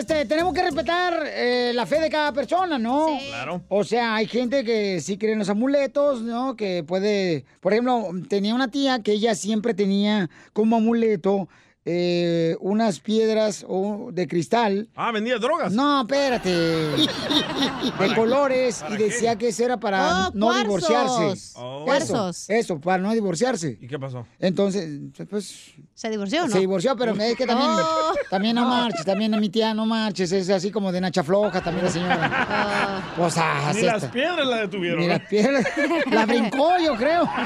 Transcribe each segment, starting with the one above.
este, tenemos que respetar eh, la fe de cada persona, ¿no? Claro. O sea, hay gente que sí cree en los amuletos, ¿no? Que puede, por ejemplo, tenía una tía que ella siempre tenía como amuleto eh, unas piedras o- de cristal. Ah, vendía drogas. No, espérate. De ¿Para colores y decía que eso era para Oh, no cuarzos. divorciarse. Oh. Cuarzos. Eso, eso, para no divorciarse. ¿Y qué pasó? Entonces, pues ¿Se divorció o no? se divorció, pero es que también, Oh. también no marches, también mi tía no marches, es así como de nacha floja también la señora. Pues, ah, Ni así las piedras la detuvieron. Ni las piedras. La brincó, yo creo.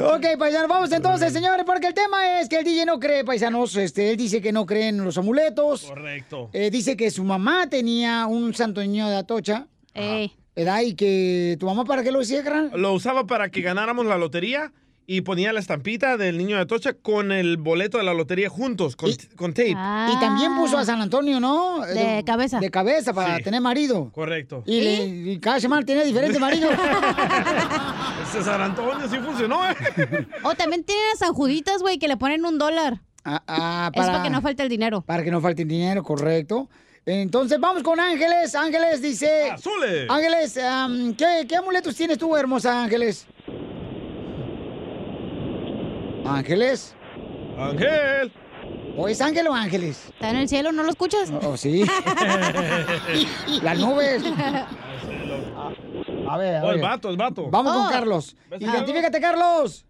Ok, paisanos, vamos entonces, señores, porque el tema es que el DJ no cree, paisanos. Este, él dice que no cree en los amuletos. Correcto. Eh, dice que su mamá tenía un santo niño de Atocha. Ey. ¿Verdad? Y que tu mamá, ¿para qué lo carnal? Lo usaba para que ganáramos la lotería y ponía la estampita del niño de Atocha con el boleto de la lotería juntos, con, con tape. Ah. Y también puso a San Antonio, ¿no? De cabeza. De cabeza para Sí. tener marido. Correcto. Y, le- y cada semana tenía diferente marido. Ese San Antonio sí funcionó, ¿eh? O también tienen a San Juditas, güey, que le ponen un dólar. Ah, ah, Es para que no falte el dinero. Para que no falte el dinero, correcto. Entonces vamos con Ángeles. Ángeles dice... ¡Azules! Ángeles, ¿qué, ¿qué amuletos tienes tú, hermosa Ángeles? Ángeles. Ángel. ¿O es Ángel o Ángeles? ¿Está en el cielo? ¿No lo escuchas? Oh, sí. Las nubes. A ver, a Oh, ver. el vato, el vato. Vamos con Oh. Carlos. ¿Ves, Identifícate, Carlos.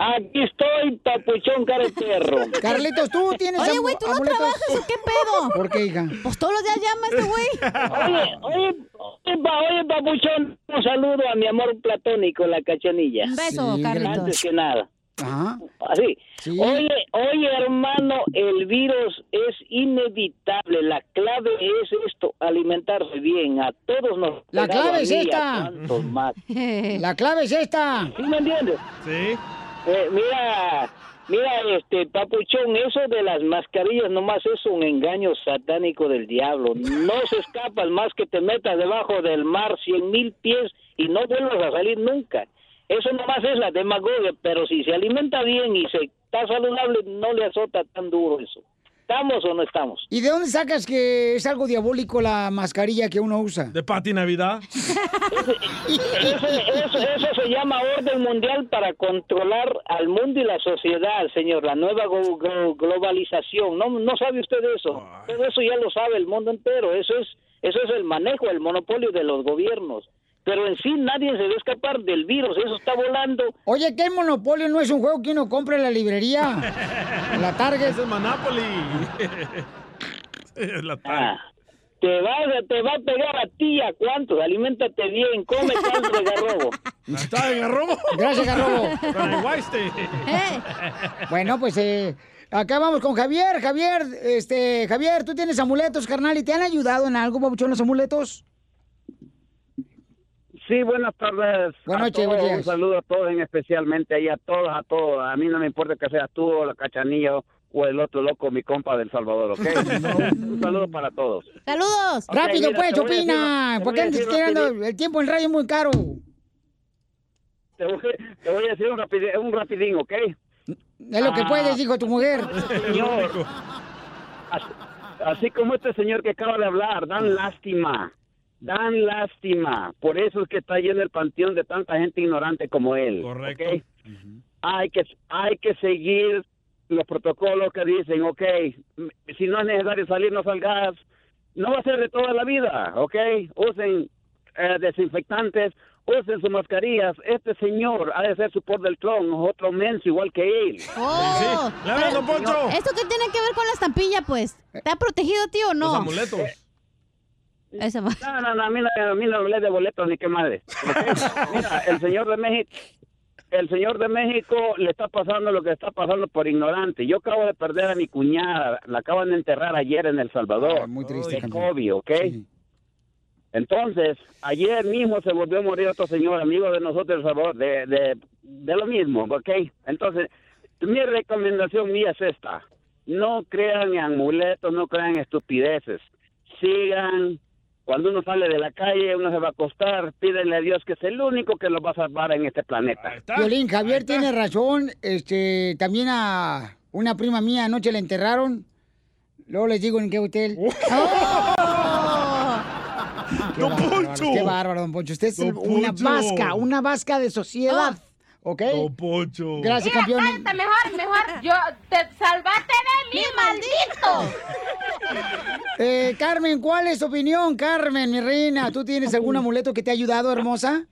Aquí estoy, papuchón cara de perro. Carlitos, tú tienes Oye, güey, ¿tú no amuletos? trabajas o qué pedo? ¿Por qué, hija? Pues todos los días llama este güey. Oye, oye, oye, pa- oye, papuchón, un saludo a mi amor platónico, la cachanilla. Un beso, Sí, Antes Carlitos. que nada. Ajá. Así. Sí. Oye, oye, hermano, el virus es inevitable. La clave es esto, alimentarse bien. A todos nos... La clave es esta. más. La clave es esta. ¿Sí me entiendes? Sí. Eh, mira, mira, este papuchón, eso de las mascarillas nomás es un engaño satánico del diablo. No se escapas más que te metas debajo del mar cien mil pies y no vuelvas a salir nunca. Eso nomás es la demagogia, pero si se alimenta bien y se está saludable, no le azota tan duro eso. ¿Estamos o no estamos? ¿Y de dónde sacas que es algo diabólico la mascarilla que uno usa? De Pati Navidad. Eso, eso, eso se llama orden mundial para controlar al mundo y la sociedad, señor, la nueva go- go- globalización. ¿No, no sabe usted eso? Todo eso ya lo sabe el mundo entero. Eso es, eso es el manejo, el monopolio de los gobiernos. Pero en sí nadie se va a escapar del virus, eso está volando. Oye, ¿qué monopolio no es un juego que uno compra en la librería? En la Target. Es el Monopoly. la Ah, te va, a- te va a pegar a ti, a cuántos, aliméntate bien, come caldo de garrobo. Está en arrobo. Gracias, Garrobo. Eh, Bueno, pues eh, acá vamos con Javier. Javier, este, Javier, tú tienes amuletos, carnal, ¿y te han ayudado en algo, papuchón, los amuletos? Sí, buenas tardes. Buenas noches, todos. Un saludo a todos, en especialmente ahí a todos, a todos. A mí no me importa que seas tú o la cachanilla o el otro loco, mi compa del Salvador, ¿ok? un saludo para todos. ¡Saludos! Rápido, mira, pues, te voy a decir- opina. te ¿Por voy qué a andas decir tirando? rapidito. El tiempo en radio es muy caro. Te voy, te voy a decir un, rapidín, un rapidín, ¿ok? Es lo que Ah. puedes, dijo tu mujer. Señor, así, así como este señor que acaba de hablar, dan lástima. Dan lástima. Por eso es que está lleno el panteón de tanta gente ignorante como él. Correcto. ¿ok? hay que hay que seguir los protocolos que dicen, ok, si no es necesario salir, no salgas. No va a ser de toda la vida, ok. Usen eh, desinfectantes, usen sus mascarillas. Este señor ha de ser su por del tron, otro menso igual que él. ¡Oh! Le hablan, don Poncho. ¿Esto qué tiene que ver con la estampilla, pues? ¿Te ha protegido, tío, o Los no? amuletos. Esa va. No, no, no, a mí no, a mí no me lee de boletos ni qué madre. Mira, el señor de México, el señor de México le está pasando lo que está pasando por ignorante. Yo acabo de perder a mi cuñada, la acaban de enterrar ayer en El Salvador. Ah, muy triste, de. COVID, ¿ok? Sí. Entonces, ayer mismo se volvió a morir otro señor, amigo de nosotros de El Salvador, de, de, de lo mismo, ¿ok? Entonces, mi recomendación mía es esta. No crean en amuletos, no crean en estupideces. Sigan, cuando uno sale de la calle, uno se va a acostar, pídenle a Dios que es el único que lo va a salvar en este planeta. Violín, Javier tiene razón. Este, también a una prima mía anoche la enterraron. Luego les digo en qué hotel. Qué ¡Don bárbaro, Poncho! Qué bárbaro, don Poncho. Usted es Don una Poncho. vasca, una vasca de sociedad. ¿Ok? Don Poncho. Gracias, Mira, campeón. mejor, mejor. Yo te salvaste de mí, maldito. Eh, Carmen, ¿cuál es tu opinión, Carmen, mi reina? ¿Tú tienes algún amuleto que te ha ayudado, hermosa?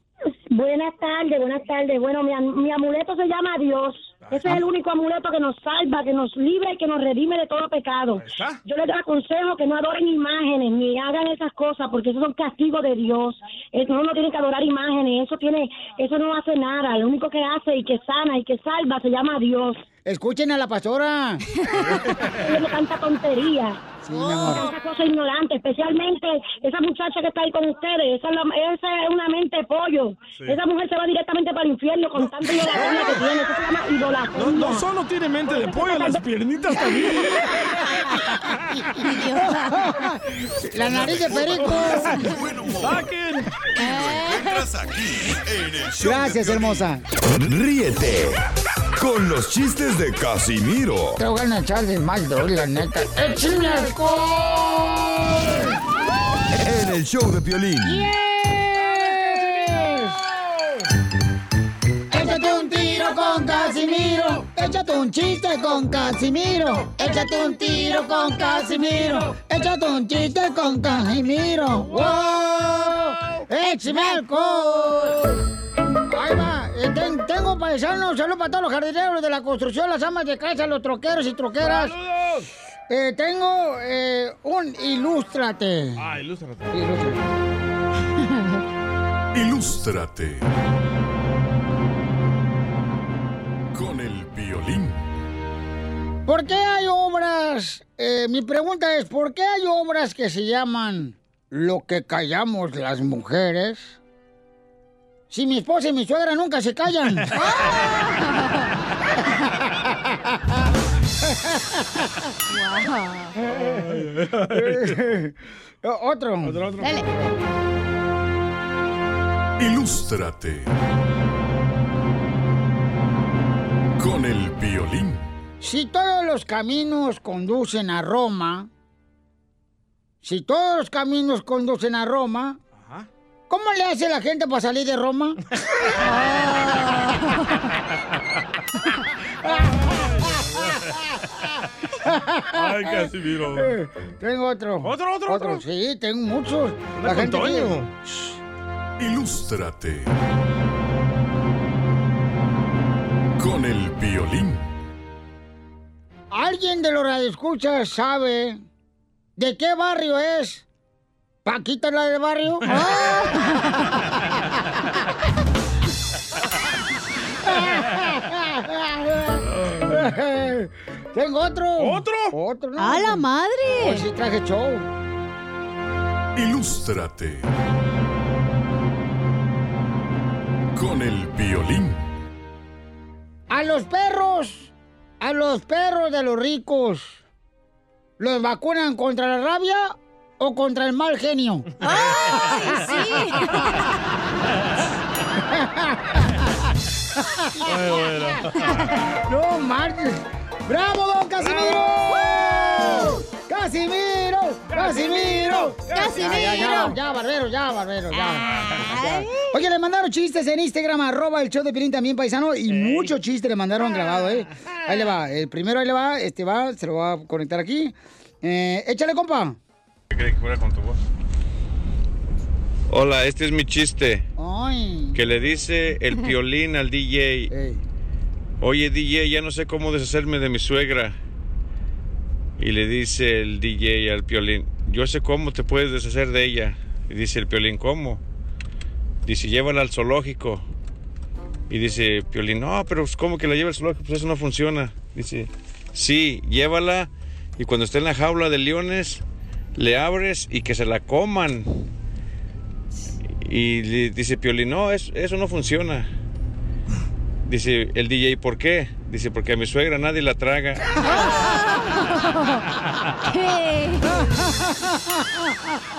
Buenas tardes, buenas tardes. Bueno, mi, am- mi amuleto se llama Dios. Ese es el único amuleto que nos salva, que nos libra y que nos redime de todo pecado. Yo les aconsejo que no adoren imágenes ni hagan esas cosas porque esos son castigos de Dios. Eso no, tienen que adorar imágenes, eso tiene, eso no hace nada. Lo único que hace y que sana y que salva se llama Dios. Escuchen a la pastora. No tanta tontería. Sí, mi amor. Tanta cosa ignorante, especialmente esa muchacha que está ahí con ustedes, esa es, la- esa es una mente de pollo. Esa mujer se va directamente para el infierno con tanta idolatría que tiene. Eso se llama No, no solo tiene mente de pollo, las piernitas también. La nariz de perico. ¡Saquen! Encuentras aquí en el show de Gracias, hermosa. Ríete con los chistes de Casimiro Te voy a echar de mal, la neta. ¡Échame alcohol! en el show de Piolín. Échate un chiste con Casimiro. Échate un tiro con Casimiro. Échate un chiste con Casimiro. ¡Wow! ¡Échame alcohol! Ahí va. Eh, ten- tengo paisanos. Saludos para todos los jardineros de la construcción, las amas de casa, los troqueros y troqueras. ¡Saludos! Eh, tengo eh, un ilústrate. Ah, ilústrate. Ilústrate. Ilústrate con el. ¿Por qué hay obras? eh, mi pregunta es, ¿por qué hay obras que se llaman Lo que callamos las mujeres? Si mi esposa y mi suegra nunca se callan. Otro. Otro, otro. Dale. Ilústrate con el violín. Si todos los caminos conducen a Roma, si todos los caminos conducen a Roma, Ajá. ¿cómo le hace la gente para salir de Roma? Ay, Casimiro. Eh, Tengo otro. ¿Otro, otro, otro? Sí, tengo muchos. Con Toño. Ilústrate con el violín. ¿Alguien de los radioescuchas sabe de qué barrio es? ¿Paquita la del barrio? Tengo otro. ¿Otro? Otro, ¿no? ¡A la Hoy madre! sí traje show. Ilústrate con el violín. A los perros, a los perros de los ricos, ¿los vacunan contra la rabia o contra el mal genio? Ay, bueno. ¡No marches! ¡Bravo, don Casimiro! ¡Casimiro! ¡Casimiro! ¡Casimiro! Ya, ya, ya, ya, barbero, ya, barbero, ya. Oye, le mandaron chistes en Instagram, arroba el show de Pilín también, paisano, y muchos chistes le mandaron grabado, ¿eh? Ahí le va, el primero ahí le va, este va, se lo va a conectar aquí. Eh, échale, compa. ¿Qué crees que fuera con tu voz? Hola, este es mi chiste. Ay. Que le dice el piolín al DJ. Ey. Oye, DJ, ya no sé cómo deshacerme de mi suegra. Y le dice el DJ al piolín, yo sé cómo te puedes deshacer de ella. Y dice el piolín, ¿cómo? Dice, llévala al zoológico. Y dice piolín, no, pero pues, ¿cómo que la lleva al zoológico? Pues eso no funciona. Dice, sí, llévala y cuando esté en la jaula de leones, le abres y que se la coman. Y dice Piolín, no, es- eso no funciona. Dice el DJ, ¿por qué? Dice, porque a mi suegra nadie la traga. ¿Qué?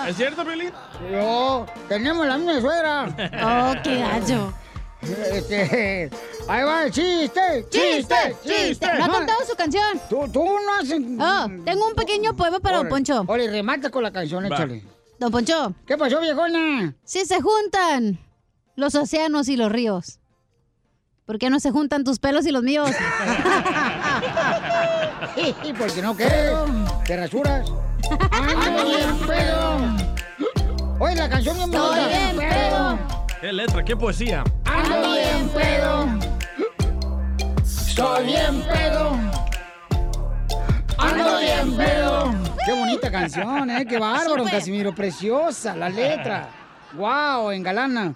¿Es cierto, Piolín? Yo, tenemos la misma suegra. Oh, qué gallo. Este, ahí va el chiste, chiste, chiste. No ha cantado su canción. Tú, tú no haces... Oh, tengo un pequeño poema para Don Poncho. Órale, remata con la canción, Va. échale. Don Poncho. ¿Qué pasó, viejona? Si se juntan los océanos y los ríos, ¿por qué no se juntan tus pelos y los míos? Porque no quieres, te rasuras. Ando bien pedo. Oye, la canción bien Estoy bonita. bien pedo. ¿Qué letra? ¿Qué poesía? Ando bien pedo. Estoy bien pedo. Ando bien pedo. Qué bonita canción, ¿eh? Qué bárbaro. Casimiro. Preciosa la letra. Wow, engalana.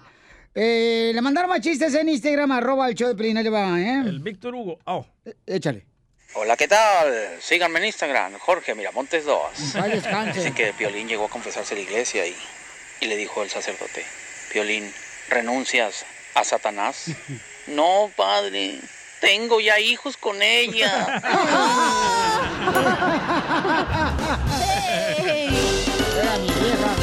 Eh, le mandaron más chistes en Instagram, arroba el show de Pelín, ahí le va, ¿eh? El Víctor Hugo. Oh. Échale. Hola, ¿qué tal? Síganme en Instagram, Jorge Miramontes 2. Ay, descanse. Dicen que Piolín llegó a confesarse a la iglesia y, y le dijo el sacerdote, Piolín, ¿renuncias a Satanás? no, padre, tengo ya hijos con ella. Era mi vieja.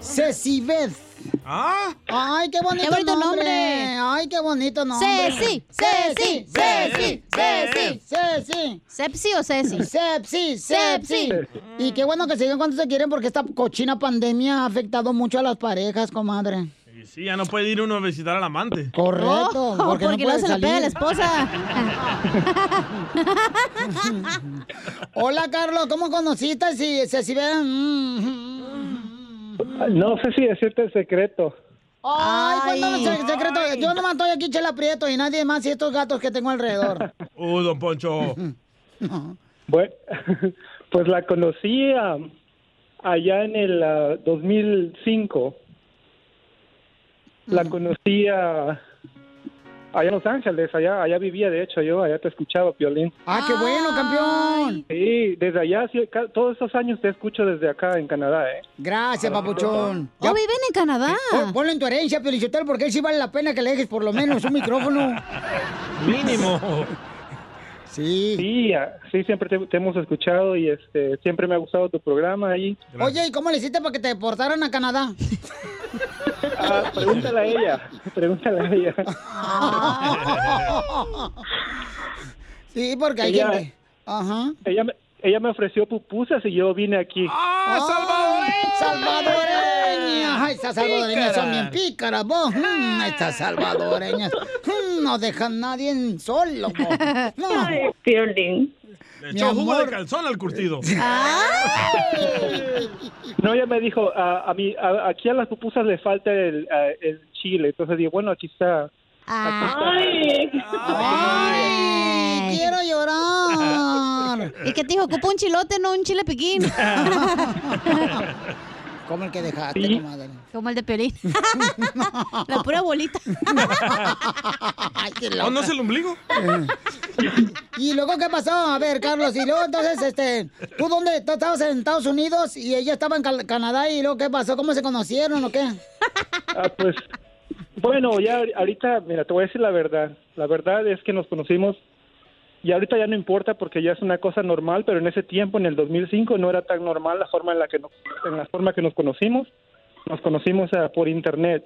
Cecibeth. ¿Ah? Ay, qué bonito, Qué bonito nombre. nombre. Ay, qué bonito nombre. Ceci, Ceci, Ceci, Ceci. Ceci. ¿Sepsi o Ceci? Sepsi, sepsi. Y qué bueno que se digan cuánto se quieren porque esta cochina pandemia ha afectado mucho a las parejas, comadre. Y sí, ya no puede ir uno a visitar al amante. Correcto, Oh, porque, porque no puede se le pega a la salir. Hola, Carlos, ¿cómo conociste si Cecibeth? No sé si decirte el secreto. Ay, cuéntame el secreto. Yo nomás estoy aquí, Chela Prieto, y nadie más y estos gatos que tengo alrededor. Uh, don Poncho. Bueno, pues la conocí ah, allá en el ah, 2005. La conocí ah, allá en Los Ángeles, allá, allá vivía, de hecho, yo allá te escuchaba, Piolín. ¡Ah, qué bueno, campeón! Sí, desde allá, sí, todos estos años te escucho desde acá en Canadá, ¿eh? Gracias, papuchón. ¿Oh, viven en Canadá? Pon- Ponlo en tu herencia, Piolichotel, porque ahí sí vale la pena que le dejes por lo menos un micrófono. Mínimo. Sí. Sí, sí, siempre te, te hemos escuchado y este siempre me ha gustado tu programa ahí. Oye, ¿y cómo le hiciste para que te deportaran a Canadá? Ah, pregúntale a ella, pregúntale a ella. sí, porque hay Ella- gente. Ajá. Ella me, ella me ofreció pupusas y yo vine aquí. ¡Ah! ¡Ay, estas salvadoreñas son bien pícaras, vos! Mm, estas salvadoreñas. Mm, no dejan nadie en solo, vos. No. Ay, Piolín. Le echó jugo de calzón al curtido. No, ella me dijo, a, a mí, a- aquí a las pupusas le falta el, a- el chile. Entonces digo, bueno, aquí está. Ay. ¡Ay! ¡Quiero llorar! ¿Y qué te dijo? Ocupa un chilote, no un chile piquín. Como el que dejaste, Sí. comadre. Como el de Piolín. La pura bolita. Ay, qué ¿Oh, loca. no es el ombligo? ¿Y luego qué pasó? A ver, Carlos, y luego entonces, este, ¿tú dónde? ¿Tú estabas en Estados Unidos y ella estaba en Canadá y luego qué pasó? ¿Cómo se conocieron o qué? Ah, pues, bueno, ya ahori- ahorita, mira, te voy a decir la verdad. La verdad es que nos conocimos y ahorita ya no importa porque ya es una cosa normal, pero en ese tiempo, en el 2005, no era tan normal la forma en la que nos, en la forma que nos conocimos. Nos conocimos ah, por internet.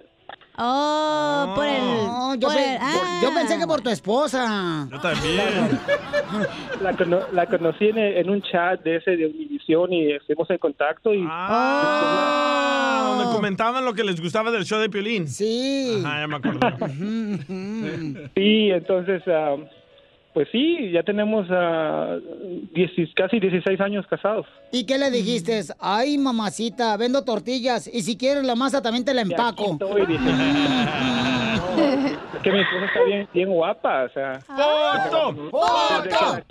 Oh, por el. No, yo, por pe- el- por- ah. yo pensé que por tu esposa. Yo también. La, cono- la conocí en, en un chat de ese de Univisión y estuvimos en contacto y Ah, donde comentaban lo que les gustaba del show de Piolín. Sí. Ajá, ya me acordé. sí, entonces ah, pues sí, ya tenemos 10 casi 16 años casados. ¿Y qué le dijiste? Ay, mamacita, vendo tortillas y si quieres la masa también te la empaco. Estoy. que mi esposa está bien, bien guapa, o sea. ¡Foto! ¡Foto!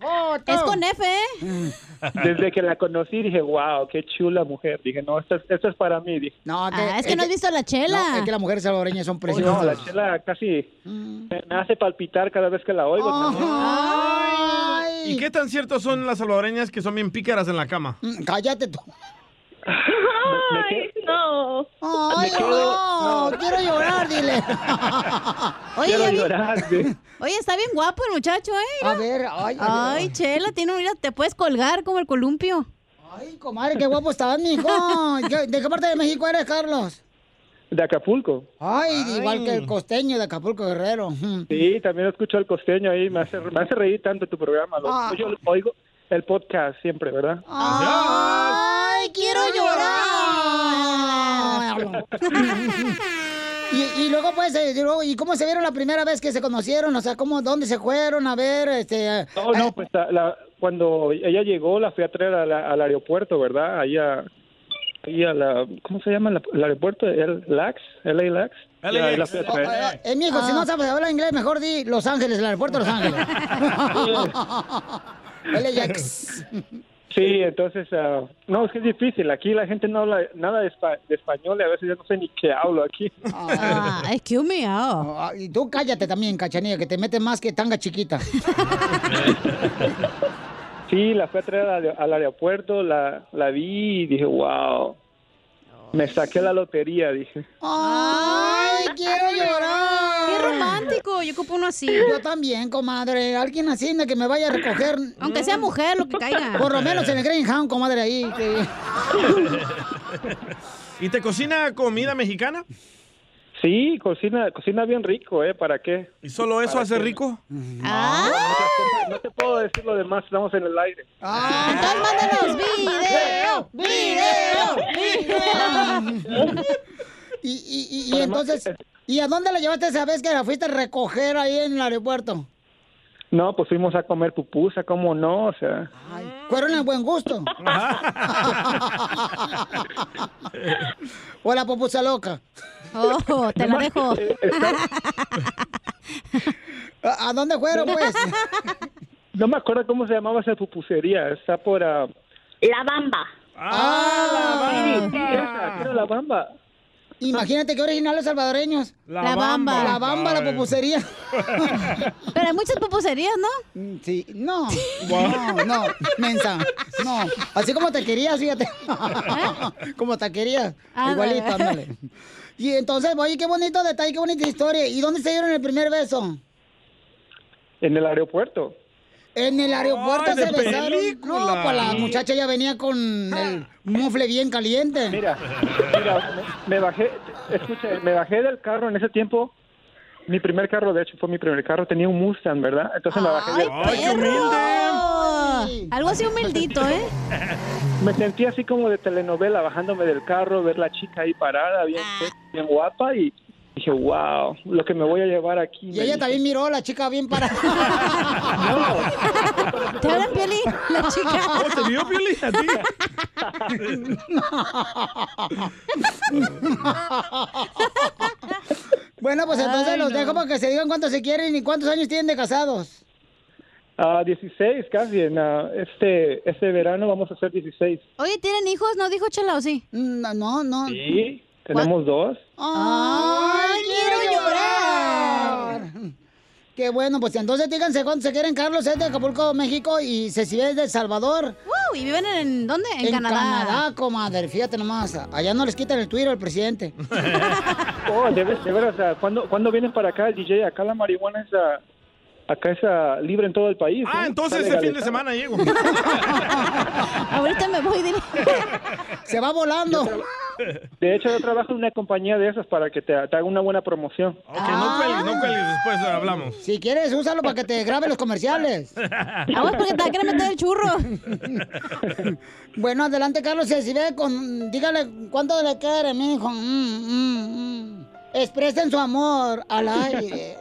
¡Foto! Es con F, ¿eh? Desde que la conocí dije, wow, qué chula mujer. Dije, no, esto, es- esto es para mí. Dije. No, Ah, es que no has visto la chela. No, es que las mujeres salvadoreñas son Oh, preciosas. no, la chela casi Mm. me, me hace palpitar cada vez que la oigo. ¿Y qué tan ciertos son las salvadoreñas que son bien pícaras en la cama? Mm, Cállate tú. Ay, no. Ay, Me quedo- no, no. quiero llorar, dile. Oye, Quiero vi- llorar. sí. Oye, está bien guapo el muchacho, ¿eh? A ver, ay, ay, Ay, Chela, tiene, mira, te puedes colgar como el columpio. Ay, comadre, qué guapo estás, mijo. ¿Qué- ¿De qué parte de México eres, Carlos? De Acapulco. Ay, igual que el costeño de Acapulco Guerrero. Sí, también escucho al costeño ahí. Me hace, me hace reír tanto tu programa. Lo- Ah. Yo oigo el podcast siempre, ¿verdad? Ay, quiero llorar. Y, y luego, pues, eh, y luego, ¿y cómo se vieron la primera vez que se conocieron? O sea, ¿cómo, ¿dónde se fueron a ver? Este, No, no, pues la- la- cuando ella llegó la fui a traer a la- al aeropuerto, ¿verdad? Ahí a, ahí a la, ¿cómo se llama la- el aeropuerto? ¿El LAX? ¿LA LAX? LAX. La a traer. Eh, eh, mijo, si no sabes hablar inglés, mejor di Los Ángeles, el aeropuerto de Los Ángeles. LAX. Sí, entonces, ah, no, es que es difícil. Aquí la gente no habla nada de, espa- de español y a veces yo no sé ni qué hablo aquí. Ah, es que humillado. Ah, y tú cállate también, cachanilla, que te metes más que tanga chiquita. Sí, la fui a traer al, al aeropuerto, la, la vi y dije, wow. Me saqué la lotería, dije. ¡Ay, quiero llorar! Qué romántico, yo ocupo uno así. Yo también, comadre. Alguien así de que me vaya a recoger. Aunque sea mujer, lo que caiga. Por lo menos en el Greenhound, comadre, ahí. que- ¿Y te cocina comida mexicana? Sí, cocina, cocina bien rico, ¿eh? ¿Para qué? ¿Y solo eso ¿Para hace qué? rico? Ah, No te puedo decir lo demás, estamos en el aire. entonces mándanos video, video, video. Y, y, y, y entonces, ¿y a dónde la llevaste esa vez que la fuiste a recoger ahí en el aeropuerto? No, pues fuimos a comer pupusa, ¿cómo no? O sea, Fueron en buen gusto. o la pupusa loca. Oh, te la dejo. ¿A, dónde fueron, pues? no me acuerdo cómo se llamaba esa pupusería. Está por... ah, La bamba. Ah, sí, esa, quiero la bamba. Imagínate qué originales salvadoreños. La bamba. La bamba, la pupusería. Pero hay muchas pupuserías, ¿no? Mm, Sí, no, no, no, mensa, no. Así como te querías, fíjate. como te querías, Ah, igualito, ándale. Y entonces, oye, qué bonito detalle, qué bonita historia. ¿Y dónde se dieron el primer beso? En el aeropuerto. En el aeropuerto de se besaron. película. No, pues la muchacha ya venía con el mufle bien caliente. Mira, mira, me, me bajé, escucha, me bajé del carro en ese tiempo. Mi primer carro, de hecho, fue mi primer carro. Tenía un Mustang, ¿verdad? Entonces me bajé ¡Ay, del Ay, qué perro! Algo así humildito, ¿eh? Me sentí así como de telenovela, bajándome del carro, ver la chica ahí parada, bien, Ah. bien guapa, y dije, wow, lo que me voy a llevar aquí. Y ella también miró, la chica bien parada. ¿Te hablan, Pioli? La chica. ¿Cómo te vio, Pioli? ¿A ti? bueno, pues entonces Ay, los no. dejo para que se digan cuántos se quieren y cuántos años tienen de casados. Ah, 16 casi, en, ah, este, este verano vamos a hacer 16. Oye, ¿tienen hijos? ¿No dijo Chela o sí? No, no, no. Sí, tenemos dos. ¡Ay, quiero llorar! Qué bueno, pues entonces díganse cuántos se quieren. Carlos es de Acapulco, México, y Ceci es de El Salvador. Wow, ¿Y viven en dónde? En, Canadá. Canadá, comadre. Fíjate nomás. Allá no les quitan el Twitter al presidente. Oh, de, de veras, ¿cuándo, ¿cuándo vienen para acá el DJ? Acá la marihuana es, ah, acá es ah, libre en todo el país. Ah, entonces este fin de semana llego. Ahorita me voy, dile. Se va volando. De hecho, yo trabajo en una compañía de esas para que te, te haga una buena promoción. Ok, no cuelgues, no cuelgues, después hablamos. Si quieres, úsalo para que te grabe los comerciales. Aguas porque te querer meter el churro. Bueno, adelante, Carlos. Si ve con... Dígale cuánto le quiere, mijo. Mm, mm, mm. Expresen su amor al aire.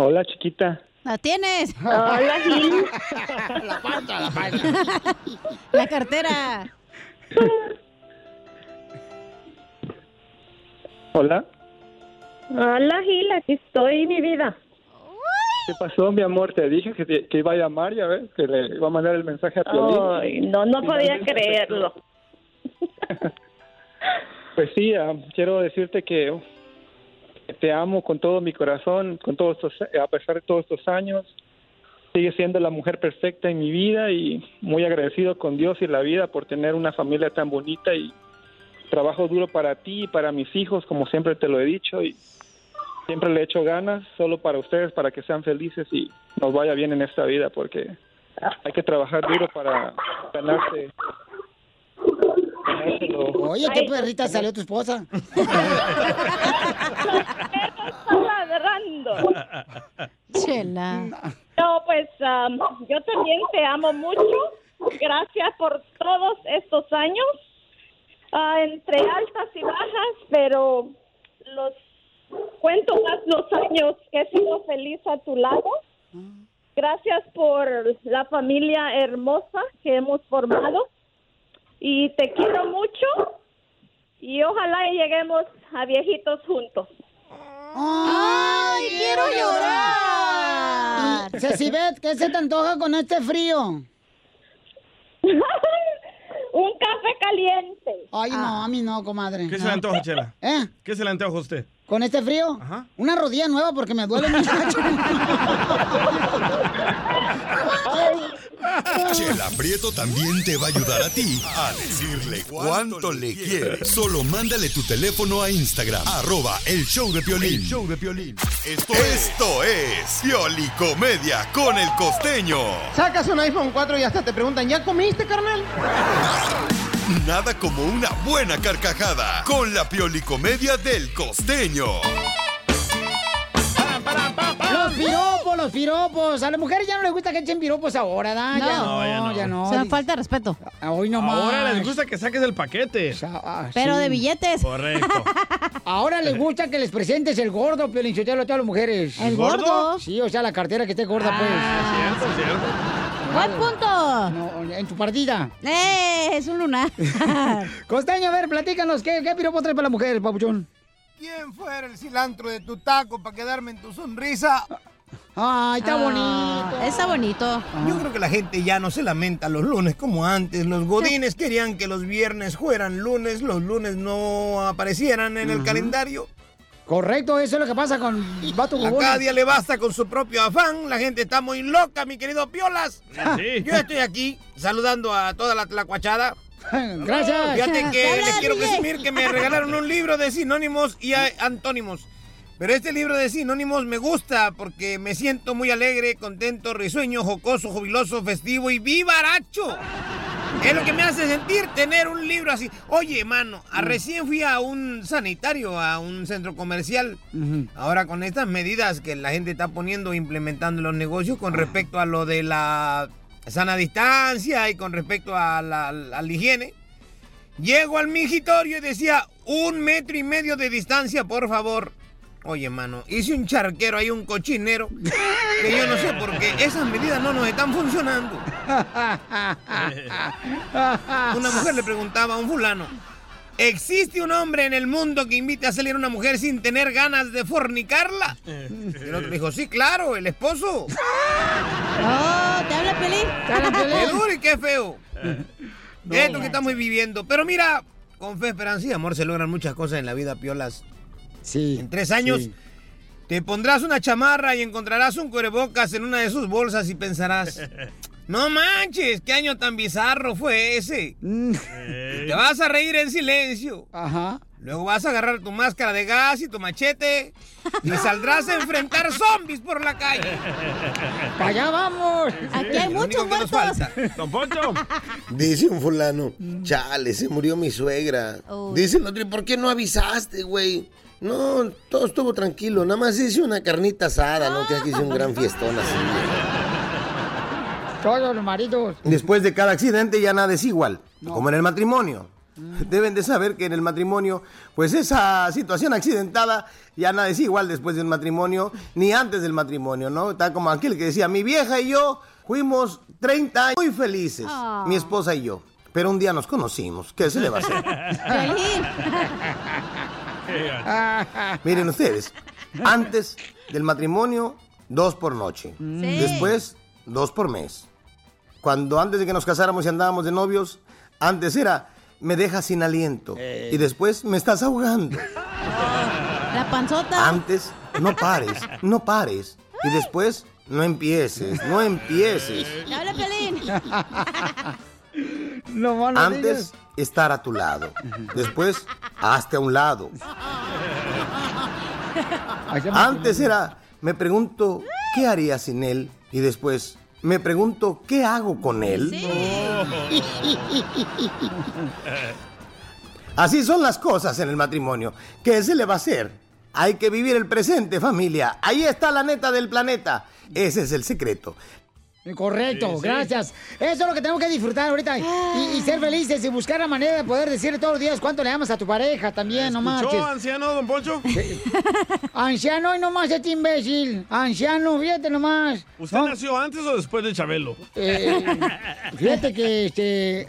Hola, chiquita. ¿La tienes? Hola, Gil. la falta, la falta. La cartera. Hola. Hola, Gil, aquí estoy, mi vida. ¿Qué pasó, mi amor? Te dije que, te- que iba a llamar, ya ves, que le iba a mandar el mensaje a Piolín. Ay, no, no podía creerlo. Pues sí, ah, quiero decirte que, que te amo con todo mi corazón, con todos estos, a pesar de todos estos años. Sigue siendo la mujer perfecta en mi vida y muy agradecido con Dios y la vida por tener una familia tan bonita y trabajo duro para ti y para mis hijos, como siempre te lo he dicho y siempre le he hecho ganas solo para ustedes, para que sean felices y nos vaya bien en esta vida, porque hay que trabajar duro para ganarse. Oye, qué perrita salió tu esposa. Está ladrando. Chela. No, pues am, yo también te amo mucho. Gracias por todos estos años, Ah, entre altas y bajas, pero los cuento más los años que he sido feliz a tu lado. Gracias por la familia hermosa que hemos formado y te quiero mucho y ojalá y lleguemos a viejitos juntos. ¡Ay, quiero llorar! Cecibet, ¿qué se te antoja con este frío? Un café caliente. Ay, no, a mí no, comadre. ¿Qué se le antoja, Chela? ¿Eh? ¿Qué se le antoja a usted? ¿Con este frío? Una rodilla nueva porque me duele mucho. Chela Prieto también te va a ayudar a ti a decirle cuánto le quiere. Solo mándale tu teléfono a Instagram, arroba el show de Piolín. El show de Esto, Esto es Piolicomedia con el costeño. Sacas un iPhone 4 y hasta te preguntan, ¿ya comiste, carnal? Nada como una buena carcajada con la Piolicomedia del costeño. Los piropos, los piropos. A las mujeres ya no les gusta que echen piropos ahora, ¿da? Ya No. no, ya no. ya no. Se me falta respeto. Hoy no más. Ahora les gusta que saques el paquete. Pero sí. de billetes. Correcto. Ahora les gusta que les presentes el gordo, Piolinchotelo, a todas las mujeres. ¿El gordo? gordo? Sí, o sea, la cartera que esté gorda, pues. cierto, cierto. ¿Cuál punto? No, en tu partida. ¡Eh! Es un lunar. Costeño, a ver, platícanos, ¿qué, qué piropo trae para la mujer, papuchón? ¿Quién fuera el cilantro de tu taco para quedarme en tu sonrisa? Ay, está bonito. Está bonito. Yo creo que la gente ya no se lamenta los lunes como antes. Los godines querían que los viernes fueran lunes, los lunes no aparecieran en el calendario. Correcto, eso es lo que pasa con Vato A cada día le basta con su propio afán. La gente está muy loca, mi querido Piolas. Sí. Yo estoy aquí saludando a toda la tlacuachada. Gracias. Fíjate que les quiero presumir que me regalaron un libro de sinónimos y a- antónimos. Pero este libro de sinónimos me gusta porque me siento muy alegre, contento, risueño, jocoso, jubiloso, festivo y vivaracho. Es lo que me hace sentir tener un libro así. Oye, mano, a- recién fui a un sanitario, a un centro comercial. Ahora con estas medidas que la gente está poniendo, implementando en los negocios con respecto a lo de la sana distancia y con respecto a la, a la higiene. Llego al mingitorio y decía, un metro y medio de distancia, por favor. Oye, mano, hice un charquero ahí, un cochinero, que yo no sé por qué esas medidas no nos están funcionando. Una mujer le preguntaba a un fulano, ¿existe un hombre en el mundo que invite a salir a una mujer sin tener ganas de fornicarla? Y el otro dijo, sí, claro, el esposo. Oh, ¿te habla Pelín? Qué duro y qué feo. Esto que estamos viviendo. Pero mira, con fe, esperanza y amor se logran muchas cosas en la vida, Piolas. Sí. En tres años sí. te pondrás una chamarra y encontrarás un cubrebocas en una de sus bolsas y pensarás, no manches, qué año tan bizarro fue ese. Te vas a reír en silencio. Ajá. Luego vas a agarrar tu máscara de gas y tu machete y saldrás a enfrentar zombies por la calle. ¡Para allá vamos! Aquí hay muchos muertos. Don Poncho. Dice un fulano, chale, se murió mi suegra. Uy. Dice el otro, ¿y por qué no avisaste, güey? No, todo estuvo tranquilo, nada más hice una carnita asada, no que hice un gran fiestón así. Todos los maridos. Después de cada accidente ya nada es igual, como en el matrimonio. Deben de saber que en el matrimonio, pues esa situación accidentada ya nada es igual después del matrimonio, ni antes del matrimonio, ¿no? Está como aquel que decía, mi vieja y yo fuimos 30 años muy felices, Ah. mi esposa y yo. Pero un día nos conocimos, ¿qué se le va a hacer? Miren ustedes, antes del matrimonio, dos por noche. Sí. Después, dos por mes. Cuando antes de que nos casáramos y andábamos de novios, antes era, me dejas sin aliento. Y después, me estás ahogando. La panzota. Antes, no pares, no pares. Y después, no empieces, no empieces. ¡Ya habla Pelín! No, Antes, estar a tu lado. Después, hazte a un lado. Antes era, me pregunto, ¿qué haría sin él? Y después, me pregunto, ¿qué hago con él? Así son las cosas en el matrimonio. ¿Qué se le va a hacer? Hay que vivir el presente, familia. Ahí está la neta del planeta. Ese es el secreto. Correcto, Sí, sí. gracias. Eso es lo que tenemos que disfrutar ahorita. Y, y ser felices y buscar la manera de poder decirle todos los días cuánto le amas a tu pareja también, no ¿Escuchó, manches. anciano, don Poncho? Anciano y nomás este imbécil. Anciano, fíjate nomás. ¿Usted nació antes o después de Chabelo? Eh, fíjate que este,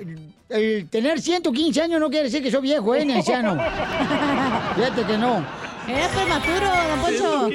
el tener 115 años no quiere decir que soy viejo, ¿eh? Ni anciano. Fíjate que no. Era prematuro, don Poncho.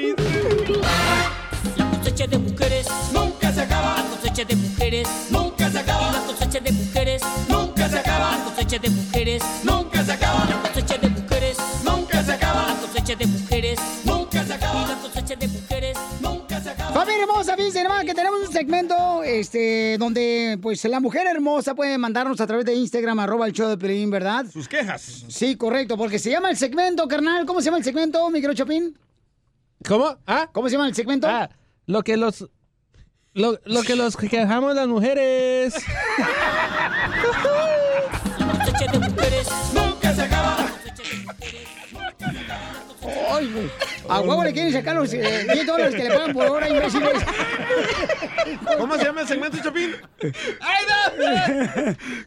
Cosecha de mujeres nunca se acaba. La cosecha de mujeres nunca se acaba. La cosecha de mujeres nunca se acaba. La cosecha de mujeres nunca se acaba. La cosecha de mujeres nunca se acaba. Y la cosecha de mujeres nunca se acaba. Familia hermosa, fíjense hermano, que tenemos un segmento este, donde pues la mujer hermosa puede mandarnos a través de Instagram, arroba el show de Pelín, ¿verdad? Sus quejas. Sí, correcto, porque se llama el segmento, carnal. ¿Cómo se llama el segmento, micro Chapín? ¿Cómo? ¿Ah? ¿Cómo se llama el segmento? Ah, lo que los... Lo, lo que los quejamos las mujeres. La cosecha de mujeres nunca se acaba. Ay, güey. A huevo le quieren sacar los eh, 10 dólares que le pagan por hora, imbéciles. ¿Cómo se llama el segmento, Chapín?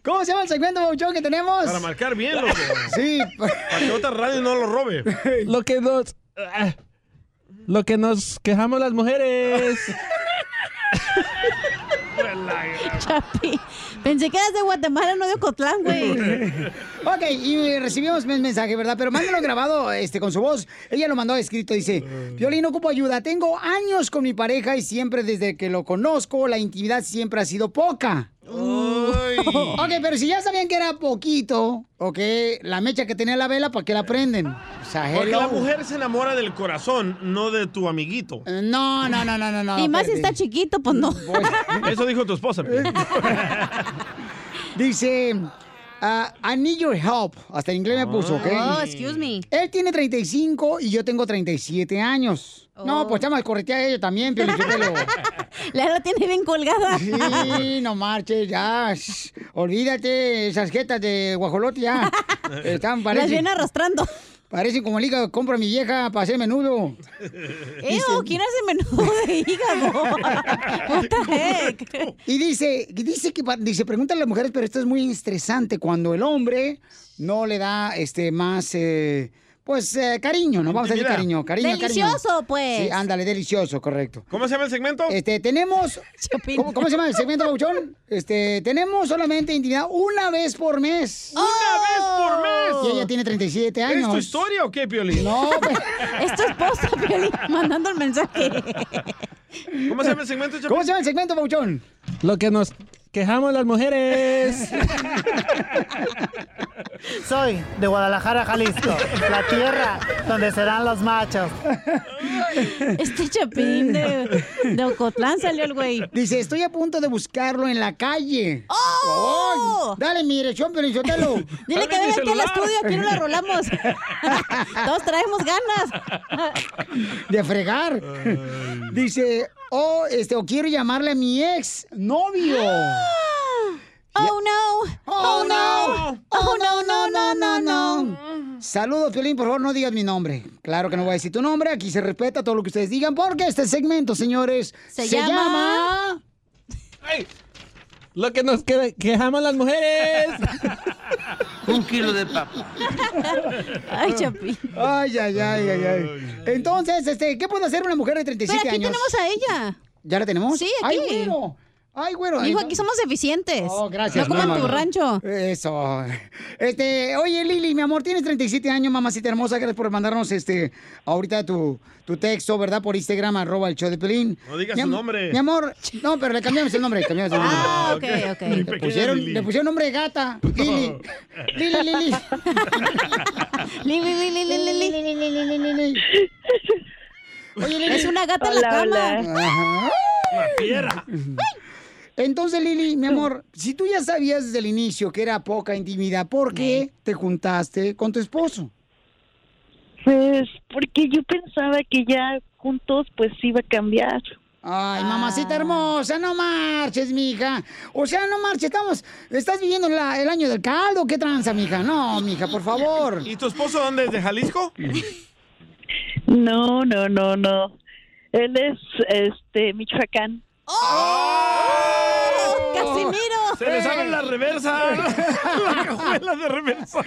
¿Cómo se llama el segmento, Bauchón, que tenemos? Para marcar bien, loco. Sí. Para que otra radio no lo robe. Lo que nos... ah, lo que nos quejamos las mujeres. Chapi. Pensé que eras de Guatemala, no de Ocotlán, güey. ok, y recibimos un mensaje, ¿verdad? Pero mándalo grabado este, con su voz. Ella lo mandó escrito, dice, Violín, ocupo ayuda. Tengo años con mi pareja y siempre desde que lo conozco, la intimidad siempre ha sido poca. ok, pero si ya sabían que era poquito, ok, la mecha que tenía la vela, ¿para qué la prenden? O sea, Porque hello. la mujer se enamora del corazón, no de tu amiguito. No, no, no, no, no, no. y más si está chiquito, pues no. Eso dijo tu esposa. Dice, ah, I need your help. Hasta en inglés me puso, ¿ok? Oh, excuse me. Él tiene 35 y yo tengo 37 años. No, Oh. pues me corretea a ella también, Lichotelo. La la tiene bien colgada. Sí, no marches, ya. Olvídate esas jetas de guajolote ya. Están, Las viene arrastrando. Parecen como el hígado compra mi vieja para hacer menudo. Ew, ¿quién hace menudo de hígado? What the heck? Y dice, dice que dice, pregúntale a las mujeres, pero esto es muy estresante cuando el hombre no le da este más eh, pues eh, cariño, no vamos a decir cariño, cariño, cariño. Delicioso, pues. Sí, ándale, delicioso, correcto. ¿Cómo se llama el segmento? Este, tenemos. ¿cómo, cómo se llama el segmento, Bauchón? Este, tenemos solamente intimidad una vez por mes. ¡Una vez por mes! Y ella tiene 37 años. ¿Es tu historia o qué, Piolín? No, pues. Es tu esposa, Piolín, mandando el mensaje. ¿Cómo se llama el segmento, Chapín? ¿Cómo se llama el segmento, Bauchón? Lo que nos quejamos las mujeres. Soy de Guadalajara, Jalisco, la tierra donde serán los machos. Este chapín de, de Ocotlán salió el güey. Dice, estoy a punto de buscarlo en la calle. ¡Oh! Ay, dale mi dirección, pero Sotelo. Dile que venga aquí al estudio, aquí no la rolamos. Todos traemos ganas. De fregar. Dice, oh, este, o quiero llamarle a mi ex novio. Oh no. Oh, no. Oh, no, no, no, no, no. Saludos, Piolín, por favor, no digas mi nombre. Claro que no voy a decir tu nombre, aquí se respeta todo lo que ustedes digan, porque este segmento, señores, Se se, llama- llama... Lo que nos que- quejamos las mujeres. Un kilo de papa. Ay, Chapín. Ay, ay, ay, ay, ay. Entonces, este, ¿qué puede hacer una mujer de 37 Pero aquí años? tenemos a ella. ¿Ya la tenemos? Sí, aquí. Ay, bueno. Ay, güero. Hijo, ay, aquí somos eficientes. Oh, gracias. No como en tu rancho. Eso. Este, oye, Lili, mi amor, tienes 37 años, mamacita hermosa. Gracias por mandarnos este ahorita tu, tu texto, ¿verdad? Por Instagram, arroba el show de Pelín. No digas Mi su nombre. Mi amor, no, pero le cambiamos el nombre. Cambiamos el nombre. Ah, ok, ok. Le pusieron, le pusieron nombre de gata. Lili. Lili, Lili. Lili, Lili, Lili, Lili. Lili. Oye, Lili. Es una gata en la cama. hola. Ajá. Una fiera. Entonces, Lili, mi amor, si tú ya sabías desde el inicio que era poca intimidad, ¿por qué te juntaste con tu esposo? Pues porque yo pensaba que ya juntos pues iba a cambiar. Ay, mamacita hermosa, no marches, mija. O sea, no marches, estamos, estás viviendo la- el año del caldo, ¿qué tranza, mija? No, mija, por favor. ¿Y tu esposo dónde es? ¿De Jalisco? No, no, no, no. Él es este Michoacán. ¡Oh! ¡Casimiro! Se le sabe la reversa. La cajuela de reversa.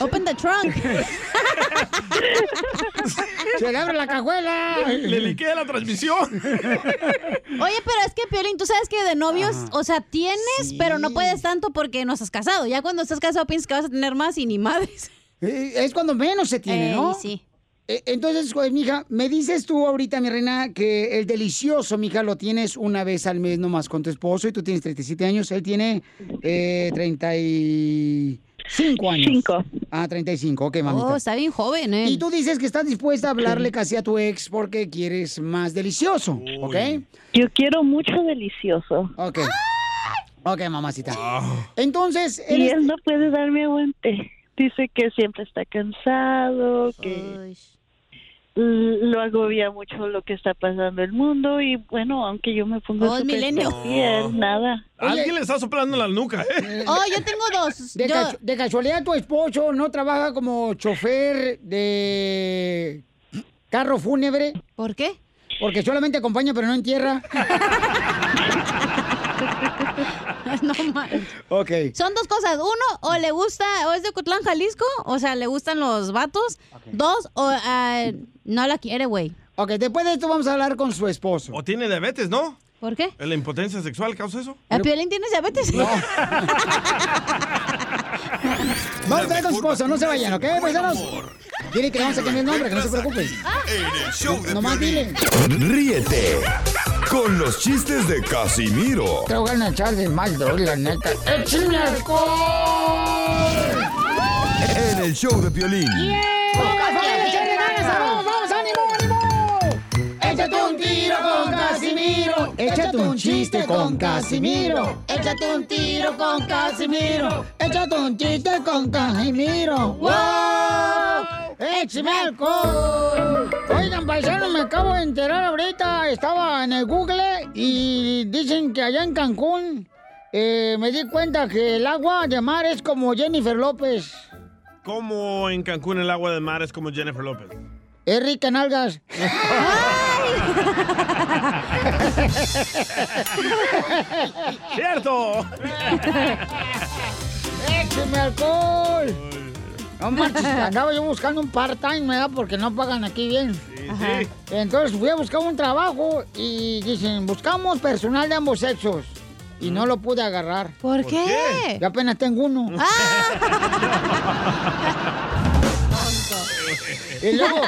Open the trunk. Se le abre la cajuela. Le liquea la transmisión. Oye, pero es que, Piolín, tú sabes que de novios, o sea, tienes, pero no puedes tanto porque no estás casado. Ya cuando estás casado piensas que vas a tener más y ni madres. Eh, Es cuando menos se tiene, Ey, ¿no? sí. Eh, Entonces, pues, mija, me dices tú ahorita, mi reina, que el delicioso, mija, lo tienes una vez al mes nomás con tu esposo y tú tienes 37 años, él tiene eh, 35 años. 5. Ah, 35, ok, mamita. Oh, está bien joven, ¿eh? Y tú dices que estás dispuesta a hablarle casi a tu ex porque quieres más delicioso, ¿ok? Yo quiero mucho delicioso. Ok. Ok, mamacita. Entonces, Y él no puede darme aguante. Dice que siempre está cansado, que lo agobia mucho lo que está pasando en el mundo y bueno, aunque yo me pongo Oh, milenio. él nada. Alguien le está soplando la nuca, ¿eh? Oh, yo tengo dos. De, Yo- de casualidad, tu esposo no trabaja como chofer de carro fúnebre. ¿Por qué? Porque solamente acompaña, pero no entierra. no manches. ok. Son dos cosas. Uno, o le gusta, o es de Cotlán, Jalisco, o sea, le gustan los vatos. Dos, o ah, no la quiere, güey. Ok, después de esto vamos a hablar con su esposo. O tiene diabetes, ¿no? ¿Por qué? ¿La impotencia sexual causa eso? ¿El Piolín tienes diabetes? Vamos a ver con su esposo, no se vayan, ¿ok, paisanos? Dile que le vamos a cambiar el nombre, que no se preocupe. En el show de Nomás dile. Ríete con los chistes de Casimiro Te voy a echar de mal, droga, la neta. ¡Échame alcohol! en el show de Piolín. ¡Familia, échale ganas! ¡Vamos, vamos, ánimo! Échate un tiro con Casimiro. Échate un chiste con Casimiro. Échate un tiro con Casimiro. Échate un chiste con Casimiro. ¡Wow! ¡Échame alcohol! Oigan, paisano, me acabo de enterar ahorita. Estaba en el Google y dicen que allá en Cancún eh, me di cuenta que el agua de mar es como Jennifer López. Como en Cancún el agua del mar es como Jennifer López. Es rica en algas. ¡Cierto! ¡Écheme alcohol! No manches, andaba yo buscando un part-time, ¿verdad? Porque no pagan aquí bien. Sí. Entonces fui a buscar un trabajo y dicen, buscamos personal de ambos sexos. Y no lo pude agarrar. ¿Por ¿Por qué? qué? Yo apenas tengo uno. Y luego,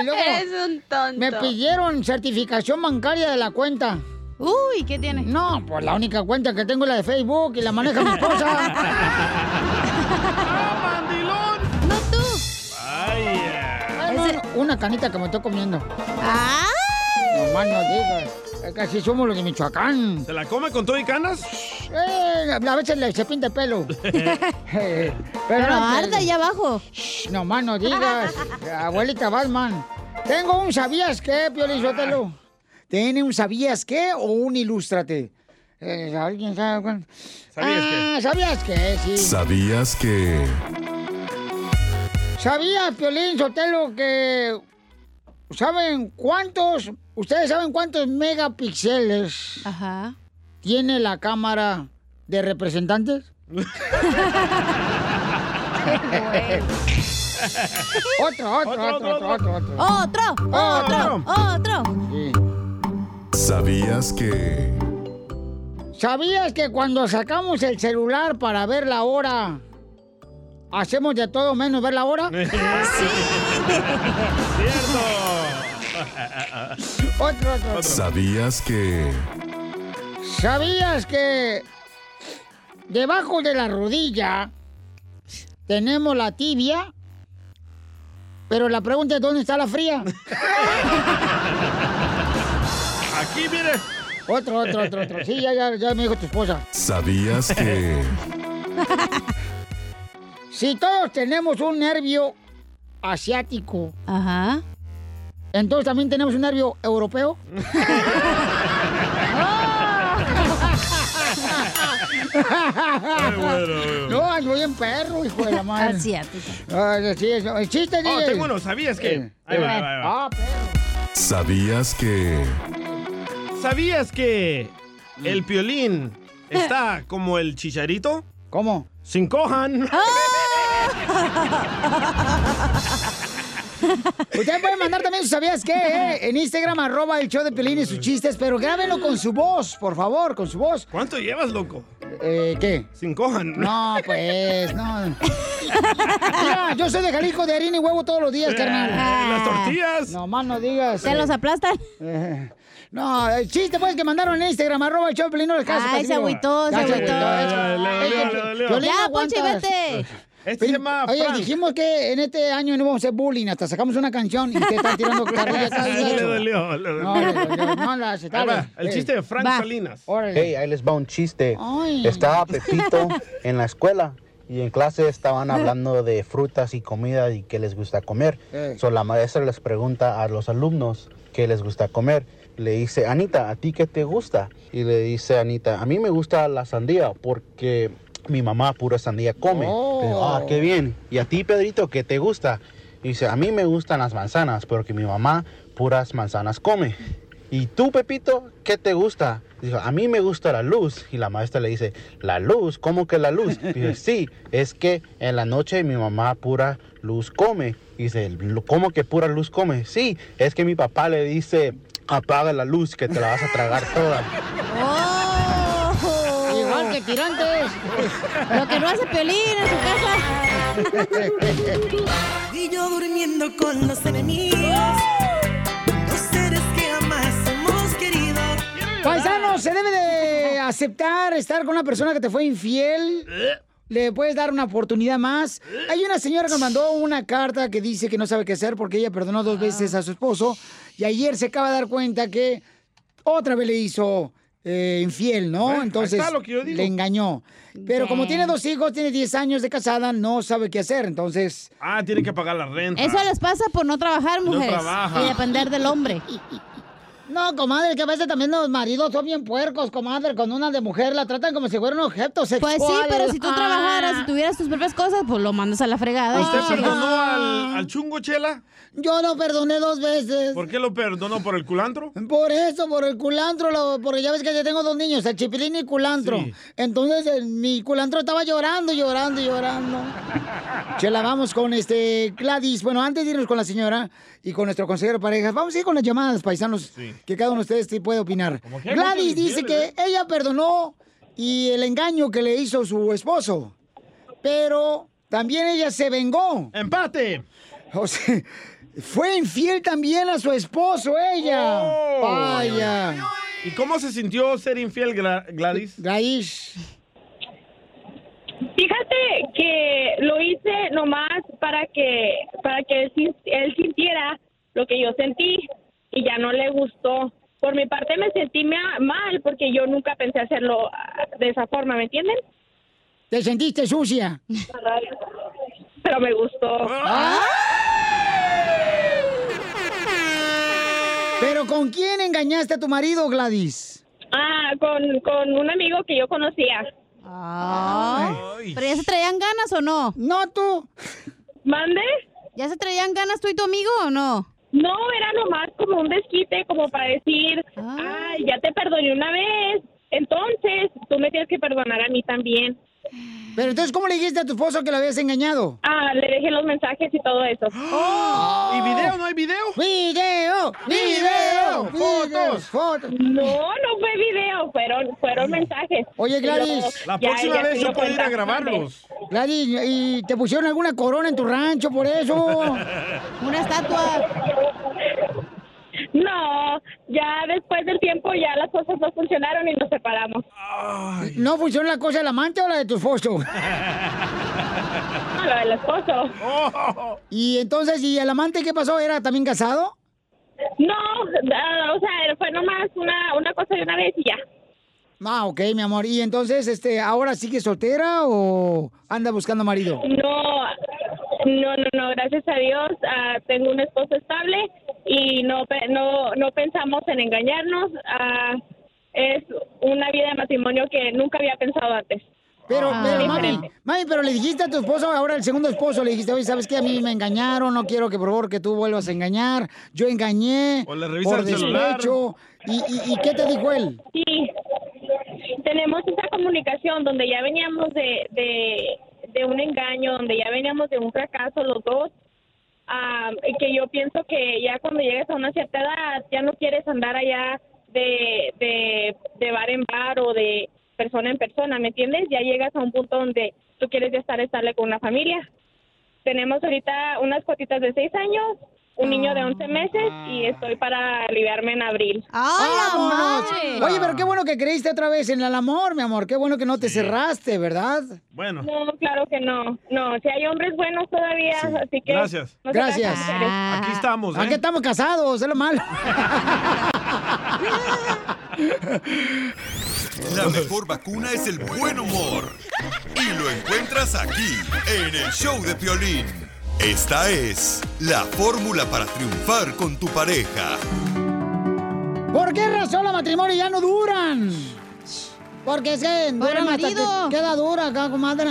y luego Eres un tonto. me pidieron certificación bancaria de la cuenta. Uy, ¿qué tiene? No, pues la única cuenta que tengo es la de Facebook y la maneja mi esposa. No tú. Vaya. Ay, no, una canita que me estoy comiendo. ¡Ay! No más no digas. Que así somos los de Michoacán. ¿Se la come con todo y canas? Eh, a veces le, se pinta el pelo. Eh, Pero no, arde que- ahí abajo. Shh, No más no digas. Abuelita Batman. Tengo un ¿sabías qué, Piolín Sotelo? ¿Tiene un ¿sabías qué o un ilústrate? Eh, ¿Alguien sabe cuál? ¿Sabías ah, ¿Sabías qué? Sí. ¿Sabías que... ¿Sabías, Piolín Sotelo, que... ¿Saben cuántos... ¿Ustedes saben cuántos megapíxeles tiene la cámara de representantes? otro, otro, otro, otro, otro, otro. Otro, otro, otro. ¿Sabías que... ¿Sabías que cuando sacamos el celular para ver la hora, hacemos de todo menos ver la hora? Otro, otro, otro. ¿Sabías que... ¿Sabías que debajo de la rodilla tenemos la tibia? Pero la pregunta es ¿dónde está la fría? Aquí, mire. Otro, otro, otro, otro. Sí, ya, ya, ya me dijo tu esposa. ¿Sabías que... Si todos tenemos un nervio asiático. Ajá. Entonces también tenemos un nervio europeo. No, ando bien perro, hijo de la madre. Asiático. Ah, sí, eso. El chiste, Oh, tengo uno, ¿sabías que? Eh, Ahí va, ahí va, ahí va. Ah, perro. ¿Sabías que... ¿Sabías que el piolín está como el chicharito? ¿Cómo? Sin cojan. Ustedes pueden mandar también sus sabías qué, eh? En Instagram, arroba el show de Pelín y sus chistes, pero grábenlo con su voz, por favor, con su voz. ¿Cuánto llevas, loco? Eh, ¿qué? Sin cojan. No, pues, no. Mira, yo soy de Jalisco de harina y huevo todos los días, carnal. Eh, las tortillas. No más no digas. ¿Se los aplastan? Eh, no, el chiste pues que mandaron en Instagram, arroba el show de Pelín, no les caso. Ay, se agüitó, se agüitó. Eh, Ya, aguantas. vete. Este se llama Oye, Frank. dijimos que en este año no vamos a hacer bullying, hasta sacamos una canción y usted está tirando carrilla cada Le dolió, le No, dolió. le dolió, no la hace, Ahí va, dale. el chiste de Frank va. Salinas. Órale. Hey, ahí les va un chiste. Ay. Estaba Pepito en la escuela y en clase estaban hablando de frutas y comida y qué les gusta comer. Eh. So, la maestra les pregunta a los alumnos qué les gusta comer. Le dice, Anita, ¿a ti qué te gusta? Y le dice Anita, a mí me gusta la sandía porque mi mamá pura sandía come. Oh. Ah, qué bien. ¿Y a ti, Pedrito, qué te gusta? Y dice, a mí me gustan las manzanas porque mi mamá puras manzanas come. ¿Y tú, Pepito, qué te gusta? Dijo, a mí me gusta la luz. Y la maestra le dice, ¿la luz? ¿Cómo que la luz? Dice, sí, es que en la noche mi mamá pura luz come. Dice, ¿cómo que pura luz come? Sí, es que mi papá le dice, apaga la luz que te la vas a tragar toda. Que tirantes. Lo que no hace Piolín en su casa. Y yo durmiendo con los enemigos. Los seres que jamás hemos querido. Paisano, se debe de aceptar estar con una persona que te fue infiel. Le puedes dar una oportunidad más. Hay una señora que nos mandó una carta que dice que no sabe qué hacer porque ella perdonó dos veces a su esposo y ayer se acaba de dar cuenta que otra vez le hizo eh, infiel, ¿no? Entonces está lo que yo digo. le engañó. Pero como tiene dos hijos, tiene 10 años de casada, no sabe qué hacer. Entonces, Ah, tiene que pagar la renta. Eso les pasa por no trabajar, No mujeres. trabaja. y depender del hombre. no, comadre, que a veces también los maridos son bien puercos, comadre. Con una de mujer la tratan como si fuera un objeto sexual. Pues sí, pero si tú Ah. trabajaras y tuvieras tus propias cosas, pues lo mandas a la fregada. ¿Usted chido. perdonó al, al chungo, Chela? Yo lo perdoné dos veces. ¿Por qué lo perdonó? ¿Por el culantro? Por eso, por el culantro, lo- porque ya ves que yo tengo dos niños, el chipilín y el culantro. Sí. Entonces el- mi culantro estaba llorando, llorando, llorando. Chela, vamos con este Gladys. Bueno, antes de irnos con la señora y con nuestro consejero de parejas, vamos a ir con las llamadas, paisanos, que cada uno de ustedes sí puede opinar. Gladys dice que ella perdonó y el engaño que le hizo su esposo, pero también ella se vengó. ¡Empate! O sea, fue infiel también a su esposo ella. Oh. Vaya. ¿Y cómo se sintió ser infiel, Gla- Gladys? Gladys. Fíjate que lo hice nomás para que para que él sintiera lo que yo sentí y ya no le gustó. Por mi parte me sentí ma- mal porque yo nunca pensé hacerlo ah, de esa forma, ¿me entienden? ¿Te sentiste sucia? Pero me gustó. ¿Pero con quién engañaste a tu marido, Gladys? Ah, con, con un amigo que yo conocía. Ay. ¿Pero ya se traían ganas o no? No, tú. ¿Mande? ¿Ya se traían ganas tú y tu amigo o no? No, era nomás como un desquite, como para decir, ay, ya te perdoné una vez, entonces tú me tienes que perdonar a mí también. Pero entonces, ¿cómo le dijiste a tu esposo que lo habías engañado? Ah, le dejé los mensajes y todo eso. ¿Y video? ¿No hay video? ¡Video! ¡Video! videos, fotos. No, no fue video, fueron, fueron mensajes. Oye, Y luego Gladys. ya ella se dio cuenta. Gladys, ¿y te pusieron alguna corona en tu rancho por eso? Una estatua. No, ya después del tiempo ya las cosas no funcionaron y nos separamos. ¿No funciona la cosa del amante o la de tu esposo? No, la del esposo. Y entonces, ¿y el amante qué pasó? ¿Era también casado? No, ah, o sea, fue nomás una, una cosa de una vez y ya. Ah, ok, mi amor. ¿Y entonces, este, ahora sigue soltera o anda buscando marido? No, no, no, no, gracias a Dios ah, tengo un esposo estable y no, pe- no, no pensamos en engañarnos. ah, es una vida de matrimonio que nunca había pensado antes. Pero, Ah. pero, mami, mami, pero le dijiste a tu esposo, ahora el segundo esposo, le dijiste, oye, ¿sabes qué? A mí me engañaron, no quiero que por favor que tú vuelvas a engañar. Yo engañé O le por el despecho. ¿Y, y, y qué te dijo él? Sí, tenemos esa comunicación donde ya veníamos de, de, de un engaño, donde ya veníamos de un fracaso los dos, y que yo pienso que ya cuando llegues a una cierta edad ya no quieres andar allá de, de, de bar en bar o de persona en persona, ¿me entiendes? Ya llegas a un punto donde tú quieres ya estar estable con una familia. Tenemos ahorita unas cuatitas de seis años, un niño de 11 meses y estoy para aliviarme en abril. ¡Vámonos! Oye, pero qué bueno que creíste otra vez en el amor, mi amor. Qué bueno que no te cerraste, ¿verdad? Bueno. No, claro que no. No, si hay hombres buenos todavía, así que... Gracias. no Gracias. mujeres. Aquí estamos, ¿eh? Aquí estamos casados, es lo malo. La mejor vacuna es el buen humor. Y lo encuentras aquí, en el show de Piolín. Esta es la fórmula para triunfar con tu pareja. ¿Por qué razón los matrimonios ya no duran? Porque es que duran hasta marido. que queda dura acá, comadre.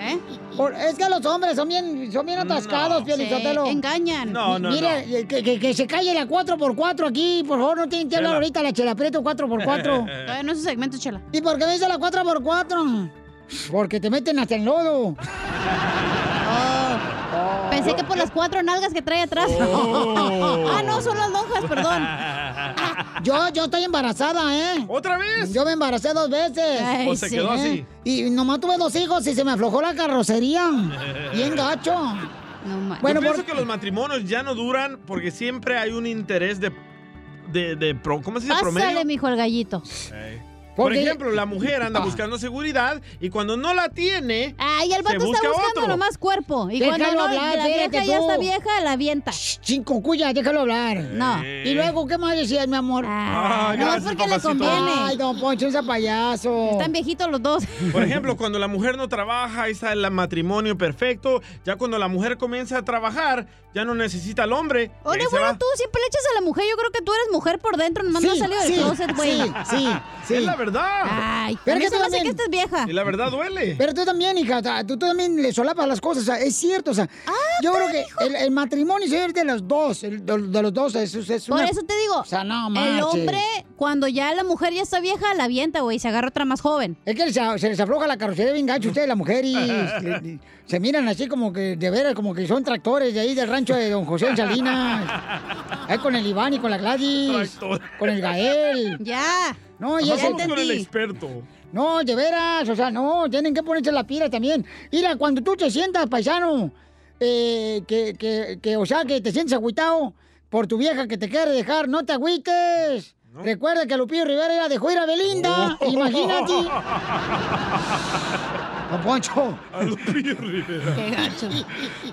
¿Eh? Por- es que los hombres son bien, son bien atascados, Piolín Sí, Sotelo. engañan. No, no, Mire, eh, Que, que- que se calle la 4x4 aquí, por favor, no tienen que hablar Chela. ahorita la chela Prieto 4x4. Todavía no es su segmento, chela. ¿Y por qué me dice la 4x4? Porque te meten hasta el lodo. Pensé que por las cuatro nalgas que trae atrás. Oh. ah, no, son las lonjas, perdón. Yo, yo estoy embarazada, ¿eh? ¿Otra vez? Yo me embaracé dos veces. Ay, ¿O se quedó así? Y nomás tuve dos hijos y se me aflojó la carrocería. Bien gacho. No Bueno, Yo pienso por- que los matrimonios ya no duran porque siempre hay un interés de... de, de pro- ¿Cómo se dice? Pásale, Promedio. mijo, el gallito. Por ejemplo, la mujer anda buscando seguridad y cuando no la tiene, Ay, el se vato busca está buscando otro. nomás cuerpo. Y Déjalo cuando no, hablar, la vieja ya está vieja, la avienta. Cinco cuyas, déjalo hablar. No. Y luego, ¿qué más decías, mi amor? Ah, no es porque le papacito. conviene. Ay, don Poncho, ese payaso. Están viejitos los dos. Por ejemplo, cuando la mujer no trabaja, ahí está el matrimonio perfecto. Ya cuando la mujer comienza a trabajar, ya no necesita al hombre. Oye, se bueno, tú siempre le echas a la mujer. Yo creo que tú eres mujer por dentro, nomás no has Sí, salido del sí, closet, güey. sí, sí, sí. Es la verdad. Ay, Pero a mí que se tú me hace también- que esta es vieja. Y la verdad duele. Pero tú también, hija, tú, tú también le solapas las cosas, o sea, es cierto, o sea, Ah, yo creo que el, el matrimonio es de los dos, el- de, de los dos, es, es Por eso te digo, O sea, no el marches. hombre, cuando ya la mujer ya está vieja, la avienta, güey, y se agarra otra más joven. Es que se, se les afloja la carrocería bien gacho ustedes, la mujer, y, y- se miran así como que, de veras, como que son tractores de ahí del rancho de don José en Salinas. Ahí con el Iván y con la Gladys, con el Gael. Ya. No, y Ya ese... Con el experto. No, de veras, o sea, no, tienen que ponerse la pila también. Mira, cuando tú te sientas, paisano, eh, que, que, que, o sea, que te sientes agüitado por tu vieja que te quiere dejar, no te agüites. Recuerda que Lupillo Rivera ya dejó ir a Belinda, Oh. imagínate. Don Poncho. A Lupillo Rivera. Qué gacho.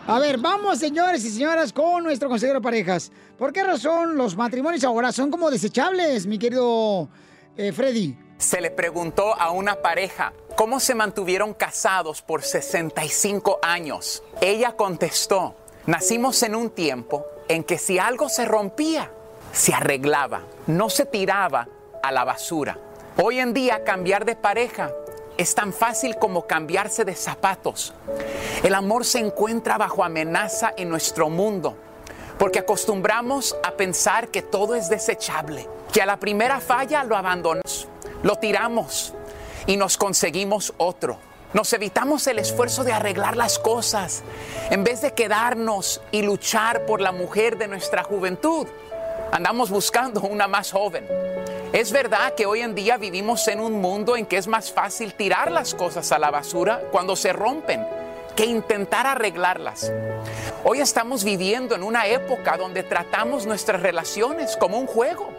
A ver, vamos, señores y señoras, con nuestro consejero de parejas. ¿Por qué razón los matrimonios ahora son como desechables, mi querido eh, Freddy? Se le preguntó a una pareja cómo se mantuvieron casados por 65 años. Ella contestó, nacimos en un tiempo en que si algo se rompía, se arreglaba, no se tiraba a la basura. Hoy en día cambiar de pareja es tan fácil como cambiarse de zapatos. El amor se encuentra bajo amenaza en nuestro mundo porque acostumbramos a pensar que todo es desechable, que a la primera falla lo abandonamos, lo tiramos y nos conseguimos otro. Nos evitamos el esfuerzo de arreglar las cosas en vez de quedarnos y luchar por la mujer de nuestra juventud. Andamos buscando una más joven. Es verdad que hoy en día vivimos en un mundo en que es más fácil tirar las cosas a la basura cuando se rompen que intentar arreglarlas. Hoy estamos viviendo en una época donde tratamos nuestras relaciones como un juego.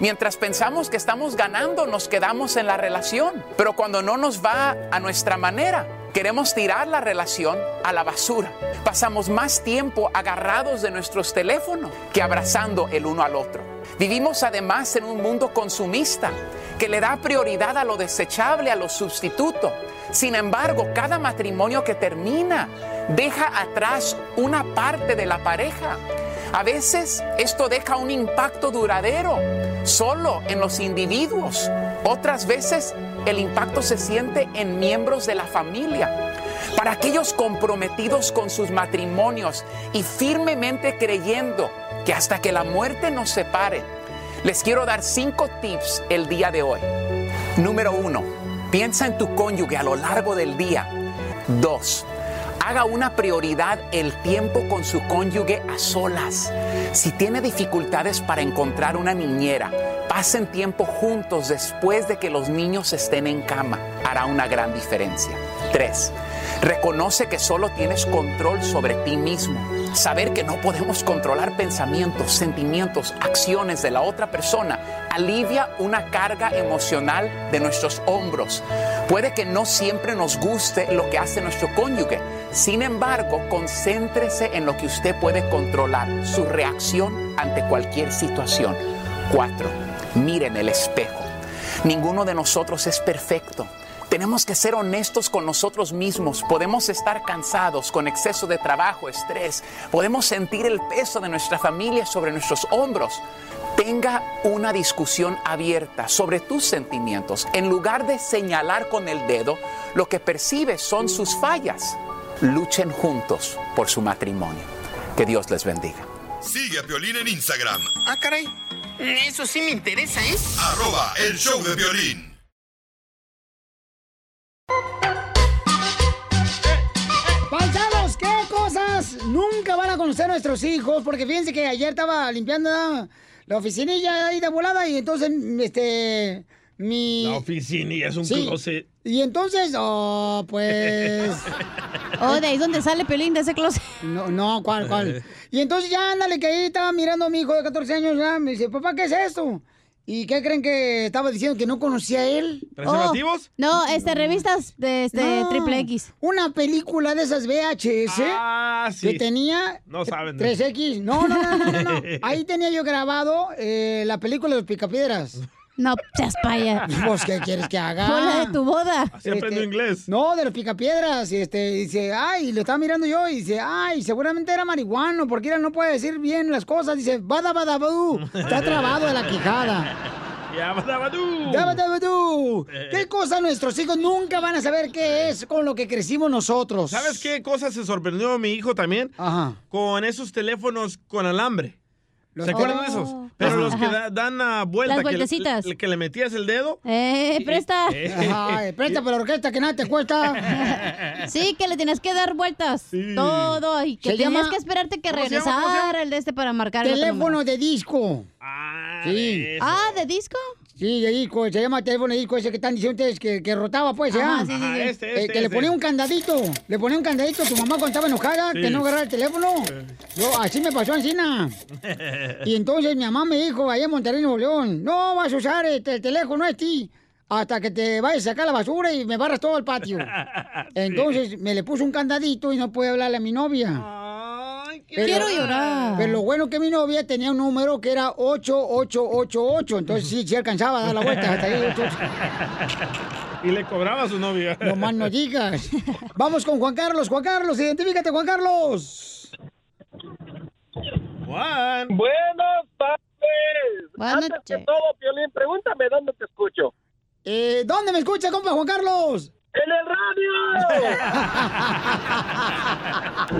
Mientras pensamos que estamos ganando, nos quedamos en la relación. Pero cuando no nos va a nuestra manera, queremos tirar la relación a la basura. Pasamos más tiempo agarrados de nuestros teléfonos que abrazando el uno al otro. Vivimos además en un mundo consumista que le da prioridad a lo desechable, a lo sustituto. Sin embargo, cada matrimonio que termina deja atrás una parte de la pareja. A veces esto deja un impacto duradero solo en los individuos. Otras veces el impacto se siente en miembros de la familia. Para aquellos comprometidos con sus matrimonios y firmemente creyendo que hasta que la muerte nos separe, les quiero dar cinco tips el día de hoy. Número uno, piensa en tu cónyuge a lo largo del día. Dos, haga una prioridad el tiempo con su cónyuge a solas. Si tiene dificultades para encontrar una niñera, pasen tiempo juntos después de que los niños estén en cama. Hará una gran diferencia. 3. Reconoce que solo tienes control sobre ti mismo. Saber que no podemos controlar pensamientos, sentimientos, acciones de la otra persona alivia una carga emocional de nuestros hombros. Puede que no siempre nos guste lo que hace nuestro cónyuge. Sin embargo, concéntrese en lo que usted puede controlar, su reacción ante cualquier situación. 4. Mire en el espejo. Ninguno de nosotros es perfecto. Tenemos que ser honestos con nosotros mismos. Podemos estar cansados con exceso de trabajo, estrés. Podemos sentir el peso de nuestra familia sobre nuestros hombros. Tenga una discusión abierta sobre tus sentimientos. En lugar de señalar con el dedo, lo que percibes son sus fallas. Luchen juntos por su matrimonio. Que Dios les bendiga. Sigue a Violín en Instagram, Ah, caray. Eso sí me interesa, ¿eh? arroba el show de violín. Paisanos, ¿qué cosas nunca van a conocer nuestros hijos? Porque fíjense que ayer estaba limpiando la oficinilla ahí de volada y entonces, este, mi... La oficina y es un Sí. closet. Y entonces, oh, pues... Oh, de ahí es donde sale Pelín de ese closet. No, no, ¿cuál, cuál? Y entonces ya, ándale, que ahí estaba mirando a mi hijo de 14 años, ya, me dice, papá, ¿qué es esto? ¿Y qué creen que estaba diciendo? ¿Que no conocía a él? ¿Preservativos? Oh, no, este, revistas de este, No, triple X. Una película de esas VHS Ah, sí. que tenía No saben. 3X. No, no, no, no, no, no. Ahí tenía yo grabado eh, la película de los picapiedras. No, seas paya. Pues, ¿qué quieres que haga? Fue la de tu boda. Así aprendo inglés. No, de los picapiedras. Y este, dice, ay, lo estaba mirando yo y dice, ay, seguramente era marihuano, porque él no puede decir bien las cosas. Dice, bada, bada, badú. Está trabado de la quijada. Ya, badabadú. Bada, bada, badú. ¿Qué cosa nuestros hijos nunca van a saber qué es con lo que crecimos nosotros? ¿Sabes qué cosa se sorprendió mi hijo también? Ajá. Con esos teléfonos con alambre. Los- ¿Se acuerdan de esos? Pero Ajá. los que da- dan a vuelta. Las que le- vueltecitas. que le metías el dedo. Eh, presta. Ay, presta por la orquesta que nada te cuesta. Sí, que le tienes que dar vueltas. Todo. Y que Se tenías llama- que esperarte que ¿Cómo se llama? ¿Cómo se regresara el de este para marcar el otro Teléfono de disco. sí. Ah, ¿de disco? Sí, de disco, se llama teléfono de disco ese que están diciendo ustedes que, que rotaba, pues, Ajá, ¿ya? sí, sí, Ajá, sí. este, Eh, este, que le este. ponía un candadito, le ponía un candadito a tu mamá cuando estaba enojada, Sí. que no agarraba el teléfono. Yo, así me pasó encima. Y entonces mi mamá me dijo, allá en Monterrey, Nuevo León, no vas a usar este, el teléfono a ti hasta que te vayas a sacar la basura y me barras todo el patio. Entonces me le puso un candadito y no pude hablarle a mi novia. Quiero llorar. Pero lo bueno que mi novia tenía un número que era 8888. Entonces sí, sí alcanzaba a dar la vuelta hasta ahí. 8888. Y le cobraba a su novia. No más no digas. Vamos con Juan Carlos. Juan Carlos, identifícate, Juan Carlos. Juan. Buenas tardes. Buenas Antes que todo, Piolín, pregúntame dónde te escucho. Eh, ¿Dónde me escucha, compa Juan Carlos? ¡En el radio!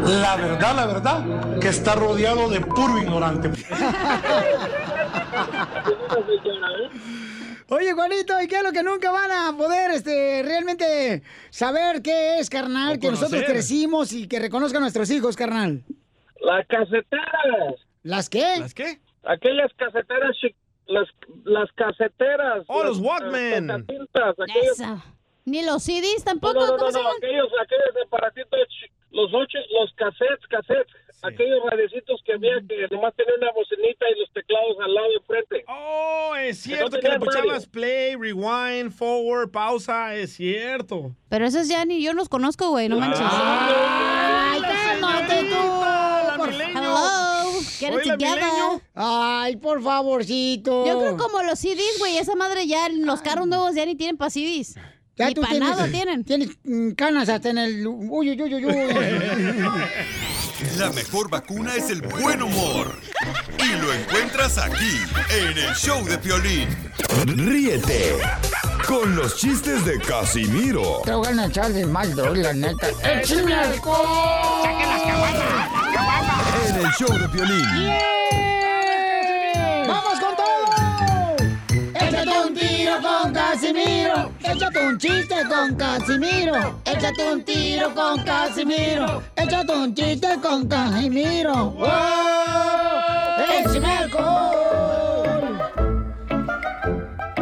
La verdad, la verdad, que está rodeado de puro ignorante. Oye, Juanito, ¿y qué es lo que nunca van a poder este, realmente saber qué es, carnal? O Que nosotros crecimos y que reconozcan nuestros hijos, carnal. Las caseteras. ¿Las qué? ¿Las qué? aquellas caseteras, las, las caseteras. Oh, las, los Walkman. las Esa. Ni los CDs tampoco. no, no, ¿cómo no, se no, aquellos, aquellos aparatitos, los ocho, los cassettes, cassettes, aquellos radiecitos que había que nomás tenían una bocinita y los teclados al lado de frente. Oh, es Que no cierto que le puchabas play, rewind, forward, pausa, es cierto. Pero esos ya ni yo los conozco, güey, no manches. ¡Ay, cálmate tú! Por- Hello, get it together. Ay, por favorcito. Yo creo como los CDs, güey, esa madre ya, los carros nuevos ya ni tienen para CDs. Ya tú tienes, tienen. Tienes mm, canas hasta en el... Uy, uy, uy, uy. La mejor vacuna es el buen humor. Y lo encuentras aquí, en el show de Piolín. Ríete con los chistes de Casimiro Te voy a echar de mal, la neta. ¡Échame alcohol! ¡Saquen las en el show de Piolín. ¡Vamos Casimiro. Échate un chiste con Casimiro. Échate un tiro con Casimiro. Échate un chiste con Casimiro. ¡Wow! ¡Échame alcohol!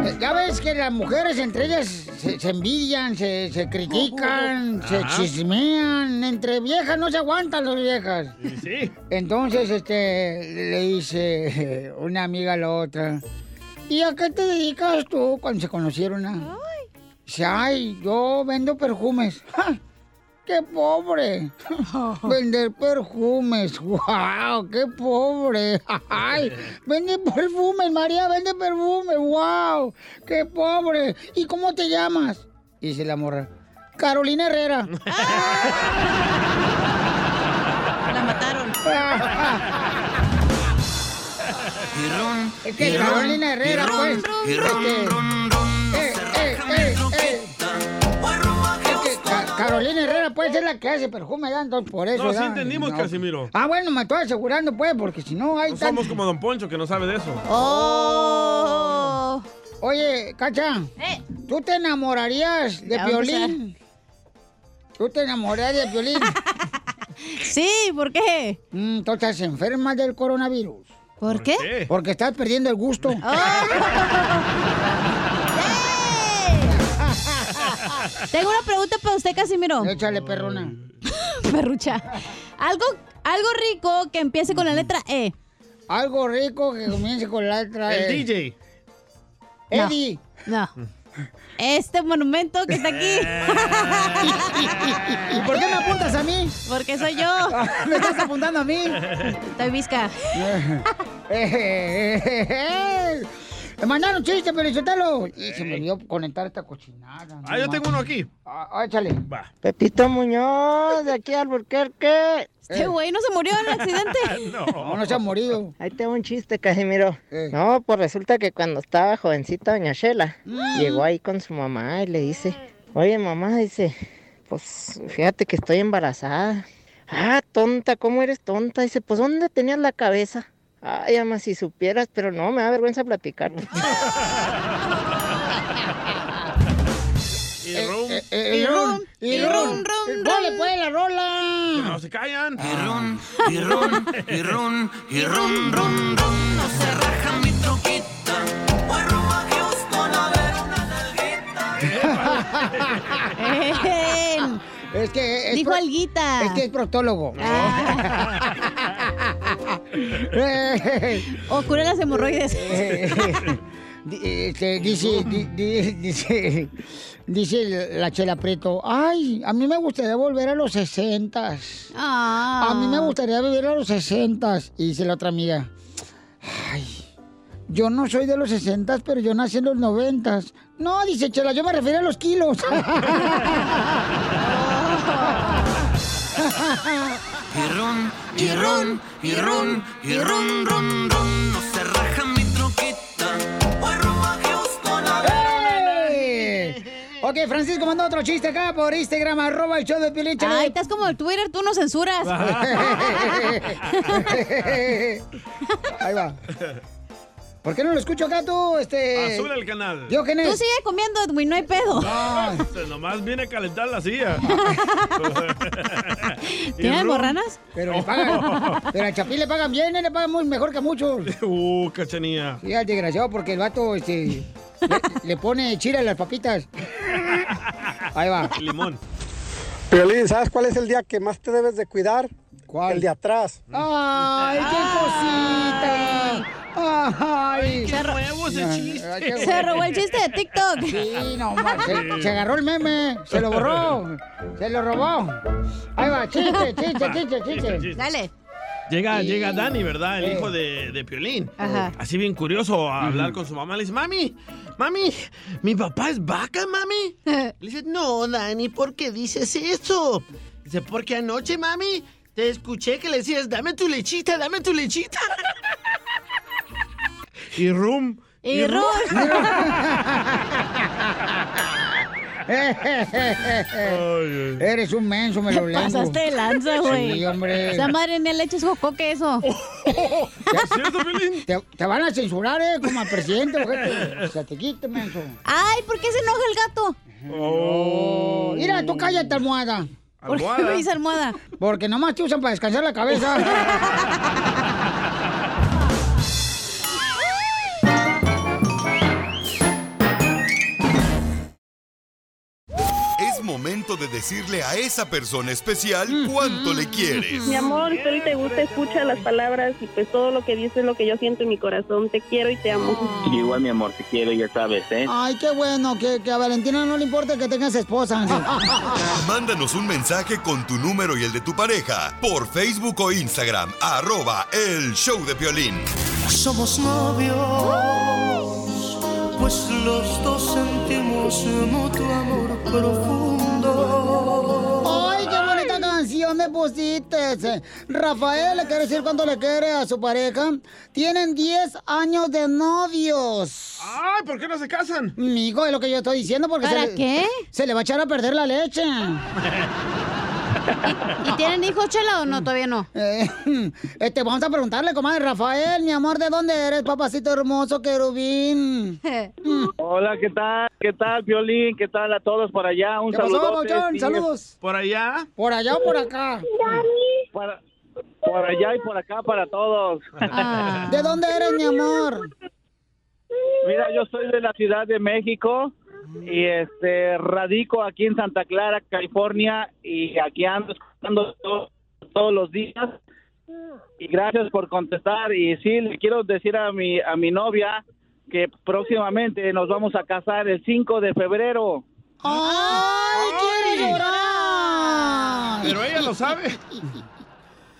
Eh, Ya ves que las mujeres entre ellas se, se envidian, se, se critican, se Ajá. chismean. Entre viejas no se aguantan las viejas. Sí. Entonces, este, le dice una amiga a la otra, ¿y a qué te dedicas tú cuando se conocieron? ah?" Dice, ay, yo vendo perfumes. ¡Ja! ¡Qué pobre! Vender perfumes. ¡Wow! ¡Qué pobre! ¡Ay! Vende perfumes, María, vende perfumes. ¡Wow! ¡Qué pobre! ¿Y cómo te llamas? Dice la morra. Carolina Herrera. La mataron. Es que Carolina Herrera, pues. Carolina Herrera, pues, es la que hace perfume, ¿verdad? Entonces, por eso. No, sí entendimos, Casimiro. Ah, bueno, me estoy asegurando, pues, porque si no hay No tan- somos como Don Poncho que no sabe de eso. ¡Oh! Oye, Cacha, ¿tú te enamorarías de Eh. Ya Piolín? ¿Tú te enamorarías de Piolín? sí, ¿por qué? Mm, tú estás enferma del coronavirus. ¿Por qué? Porque estás perdiendo el gusto. Tengo una pregunta para usted, Casimiro. Échale, perrona. Perrucha. Algo, algo rico que empiece con la letra E. Algo rico que comience con la letra El E. DJ. Eddie. No. Este monumento que está aquí. ¿Y por qué me apuntas a mí? Porque soy yo. ¿Me estás apuntando a mí? Estoy visca. Me mandaron chiste, pero insultalo. Y se me olvidó conectar esta cochinada. Ah, yo tengo uno aquí. Ah, échale. Va. Pepito Muñoz, de aquí al Burquerque. Este güey no se murió en el accidente. No, no se ha morido. Ahí tengo un chiste, Casimiro. No, pues resulta que cuando estaba jovencita doña Shela, Mm. llegó ahí con su mamá y le dice, oye mamá, dice, pues fíjate que estoy embarazada. Ah, tonta, ¿cómo eres tonta? Dice, pues ¿dónde tenías la cabeza? Ay, ama, si supieras, pero no, me da vergüenza platicar. Y rum. Eh, eh, y rum, y rum, ¡Dale, pues, la rola! No se callan. Y ron, y ron, y ron, y ron, ron, ron. No se raja mi troquita. Voy rumbo a Houston a ver una Es que es Dijo pro- alguita. Es que es proctólogo. O cura las hemorroides. Este, dice, di- di- dice, dice la Chela Preto, ay, a mí me gustaría volver a los sesentas. Ah. A mí me gustaría vivir a los sesentas. Y dice la otra amiga, ay, yo no soy de los sesentas, pero yo nací en los noventas. No, dice Chela, yo me refiero a los kilos. Y ron, y ron, y ron, y ron, ron, ron. No se raja mi troquita. Voy rumbo a Houston a ver ¡Ey! Ok, Francisco mandó otro chiste acá por Instagram, arroba el show de Piolín. Ay, estás como el Twitter, tú no censuras. Ahí va. ¿Por qué no lo escucho acá tú, este? Sube el canal. Diógenes. Tú sigue comiendo, Edwin, no hay pedo. Este, nomás viene a calentar la silla. ¿Tiene almorranas? Pero le pagan. Pero al Chapín le pagan bien, él le pagan muy mejor que a muchos. Uh, cachanía. Sí, al desgraciado, porque el vato, este, le, le pone chile a las papitas. Ahí va. Limón. Piolín, ¿sabes cuál es el día que más te debes de cuidar? ¿Cuál? El de atrás. ¡Ay, qué cosita! ¡Ay! qué nuevo ese chiste. Ay, qué Se robó el chiste de TikTok. Sí, no, se, se agarró el meme, se lo borró, se lo robó. Ahí va, chiste, chiste, chiste, chiste. Dale. Llega, Sí. llega Dani, ¿verdad? El Eh. hijo de, de Piolín. Ajá. Así bien curioso a hablar con su mamá. Le dice, mami, mami, ¿mi papá es vaca, mami? Le dice, no, Dani, ¿por qué dices eso? Dice, porque anoche, mami, te escuché que le decías, dame tu lechita, dame tu lechita. y rum. Y Rum. Eres un menso, me lo leo. Pasaste de lanza, güey. Sí, hombre. Esa madre ni leche es jocoque eso. Te, te van a censurar, ¿eh? Como al presidente, ojete. Se te quite, menso. Ay, ¿por qué se enoja el gato? Oh. Mira, tú cállate, almohada. ¿Por qué me dice almohada? Porque nomás te usan para descansar la cabeza. Momento de decirle a esa persona especial cuánto le quieres. Mi amor, si te gusta, escucha las palabras y pues todo lo que dices es lo que yo siento en mi corazón. Te quiero y te amo. Igual, mi amor, te quiero, ya sabes, ¿eh? Ay, qué bueno, que, que a Valentina no le importa que tengas esposa. Mándanos un mensaje con tu número y el de tu pareja por Facebook o Instagram, arroba el show de violín. Somos novios, pues los dos sentimos mutuo amor profundo. Ay, qué bonita canción me pusiste. Rafael le quiere decir cuánto le quiere a su pareja. Tienen 10 años de novios. Ay, ¿por qué no se casan? Migo, es lo que yo estoy diciendo porque ¿Para se le- qué? Se le va a echar a perder la leche. ¿Y tienen hijos, Chela, o no? Todavía no. Eh, este, vamos a preguntarle, comadre Rafael, mi amor, ¿de dónde eres, papacito hermoso, querubín? Hola, ¿qué tal? ¿Qué tal, Violín? ¿Qué tal a todos por allá? Un ¿Qué pasó, saludo. Bauchón? Saludos. ¿Por allá? ¿Por allá o por acá? Por, por allá y por acá para todos. Ah. ¿De dónde eres, mi amor? Mira, yo soy de la Ciudad de México y este radico aquí en Santa Clara, California y aquí ando escuchando to- todos los días. Y gracias por contestar y sí le quiero decir a mi a mi novia que próximamente nos vamos a casar el 5 de febrero. ¡Ay, quiero llorar! Pero ella lo sabe.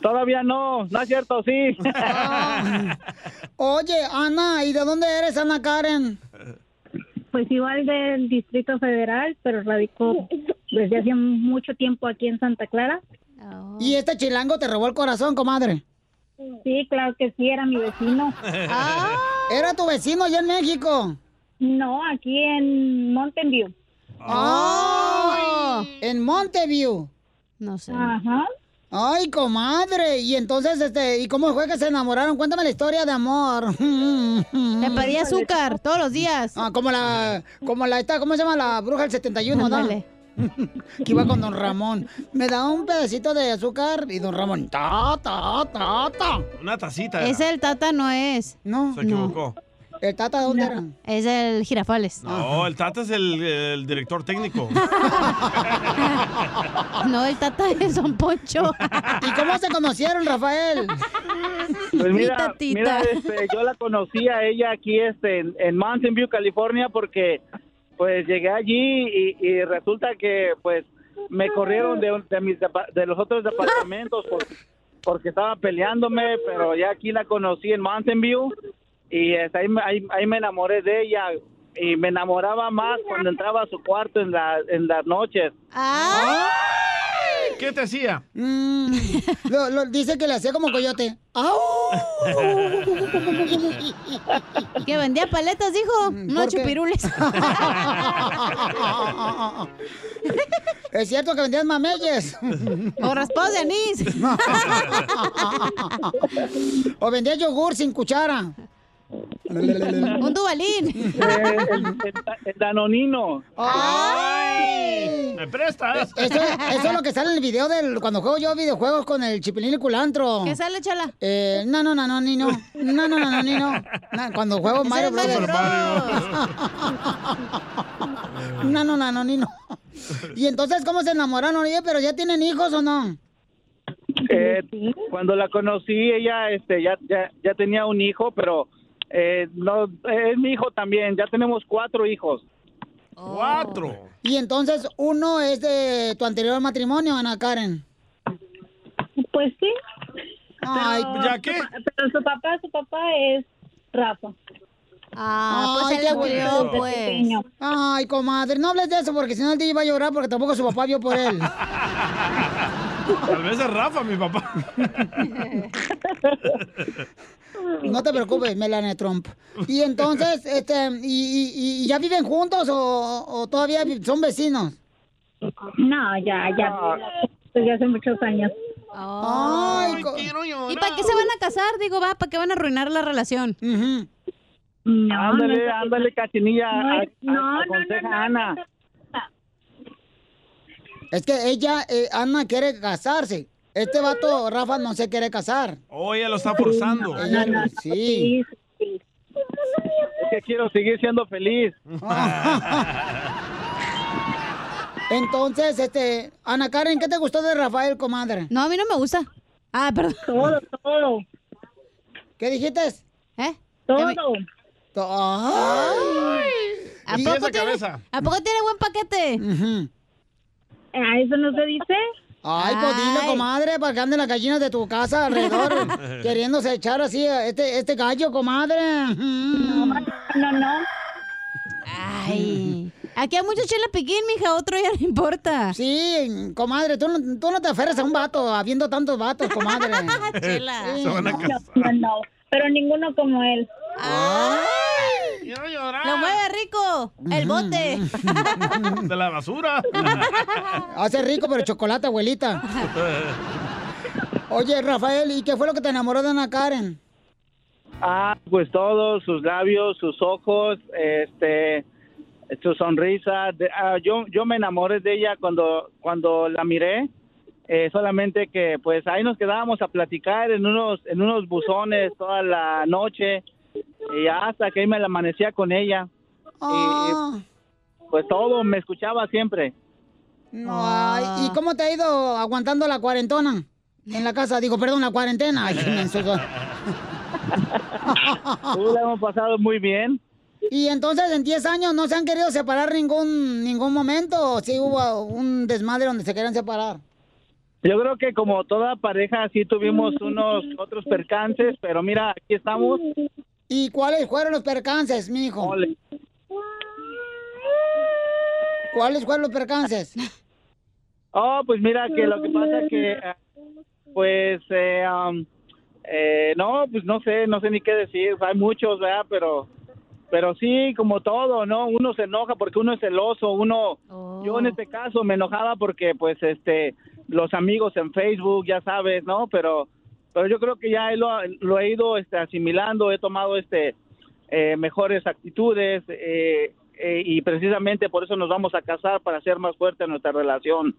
Todavía no, no es cierto, sí. Oye, Ana, ¿y de dónde eres, Ana Karen? Pues igual del Distrito Federal, pero radicó desde hace mucho tiempo aquí en Santa Clara. ¿Y este chilango te robó el corazón, comadre? Sí, claro que sí, era mi vecino. ¿Era tu vecino allá en México? No, aquí en Mountain View. ¡Oh! En Monteview. No sé. Ajá. Ay, comadre. Y entonces, este, ¿y cómo fue que se enamoraron? Cuéntame la historia de amor. Le pedí azúcar todos los días. Ah, como la, como la, esta, ¿cómo se llama? La bruja del 71, ¿no? Que iba con don Ramón. Me da un pedacito de azúcar y don Ramón, ta, ta, ta, ta. Una tacita. era. Ese el tata no es. No. Se equivocó. ¿El tata dónde era? Es el girafales. No, el Tata es el, el director técnico. No, el tata es Don Poncho. ¿Y cómo se conocieron, Rafael? Pues Mi mira, mira, este, yo la conocí a ella aquí este, en, en Mountain View, California, porque pues llegué allí y, y resulta que pues me corrieron de, de mis depa- de los otros departamentos por- porque estaba peleándome, pero ya aquí la conocí en Mountain View y ahí, me- ahí, ahí me enamoré de ella y me enamoraba más cuando entraba a su cuarto en, la, en las noches. ¿Qué te hacía? Mm, lo- lo- dice que le hacía como coyote. ¡Au! Que vendía paletas, dijo. No Mm, ¿por qué? chupirules. Es cierto que vendías mameyes. O raspados de anís. o vendías yogur sin cuchara. Un dubalín. Eh, el, el- el danonino. ¡Ay! ¿Me prestas? Eso, eso es lo que sale en el video del cuando juego yo videojuegos con el chipilín y culantro. ¿Qué sale, chala? Eh, no, no, no, no, ni no. No, no, no, no, ni no. Cuando juego Mario Brothers. No, no, no, no, ni no. Y entonces, ¿cómo se enamoraron? Oye, pero ya tienen hijos o no? Eh, cuando la conocí, ella este, ya, ya, ya tenía un hijo, pero eh, no, es mi hijo también. Ya tenemos cuatro hijos. Cuatro. Y entonces, uno es de tu anterior matrimonio, Ana Karen. Pues sí. Ay, Pero ¿ya su qué? pa- Pero su papá, su papá es Rafa. Ah, pues Ay, él Desde pues. Ay, comadre, no hables de eso porque si no el DJ va a llorar porque tampoco su papá vio por él. Tal vez es Rafa, mi papá. No te preocupes, Melania Trump. Y entonces, este, ¿y, y- y ya viven juntos o, o todavía son vecinos? No, ya, ya. Desde hace muchos años. Ay, ¿Y para qué se van a casar? Digo, va, ¿para qué van a arruinar la relación? No, ándale, no, ándale, Cachinilla. No, a- a- no, no, aconseja no, no, a Ana. Es que ella, eh, Ana, quiere casarse. Este vato, Rafa, no se quiere casar. Oh, ella lo está forzando. Ella- sí. Es que quiero seguir siendo feliz. Entonces, este, Ana Karen, ¿qué te gustó de Rafael, comadre? No, a mí no me gusta. Ah, perdón. Todo, todo. ¿Qué dijiste? ¿Eh? Todo. Ay. ¿A ¿Y poco, esa tiene, cabeza? ¿A poco tiene buen paquete? ¿A eso no se dice? Ay, pues comadre, para que anden las gallinas de tu casa alrededor, queriéndose echar así a este, este gallo, comadre. No, no, no. Ay. Aquí hay mucho chile piquín, mija, otro ya no importa. Sí, comadre, tú no, tú no te aferres a un vato, habiendo tantos vatos, comadre. Chela. Sí, no. No, no, pero ninguno como él. Quiero llorar. Lo mueve rico, el bote. De la basura. Hace rico, pero chocolate, abuelita. Oye, Rafael, ¿y qué fue lo que te enamoró de Ana Karen? Ah, pues todo, sus labios, sus ojos, este, su sonrisa. De- ah, yo, yo me enamoré de ella cuando, cuando la miré. eh, solamente que, pues, ahí nos quedábamos a platicar en unos, en unos buzones toda la noche y hasta que ahí me la amanecía con ella. Ah, Pues todo, me escuchaba siempre. ay, ¿Y cómo te ha ido aguantando la cuarentona? En la casa, digo, perdón, la cuarentena. Ay. Uh, la hemos pasado muy bien. Y entonces en 10 años no se han querido separar ningún ningún momento, o sí hubo un desmadre donde se querían separar. Yo creo que como toda pareja sí tuvimos unos otros percances, pero mira, aquí estamos. ¿Y cuáles fueron los percances, mi hijo? Ole. ¿Cuáles fueron los percances? Oh, pues mira que lo que pasa que, pues, eh, um, eh, no, pues no sé, no sé ni qué decir. Hay muchos, ¿verdad? Pero, pero sí, como todo, ¿no? Uno se enoja porque uno es celoso, uno, yo en este caso me enojaba porque, pues, este, los amigos en Facebook, ya sabes, ¿no? Pero, pero yo creo que ya lo, lo he ido, este, asimilando, he tomado, este, eh, mejores actitudes, eh, eh, y precisamente por eso nos vamos a casar para hacer más fuerte nuestra relación.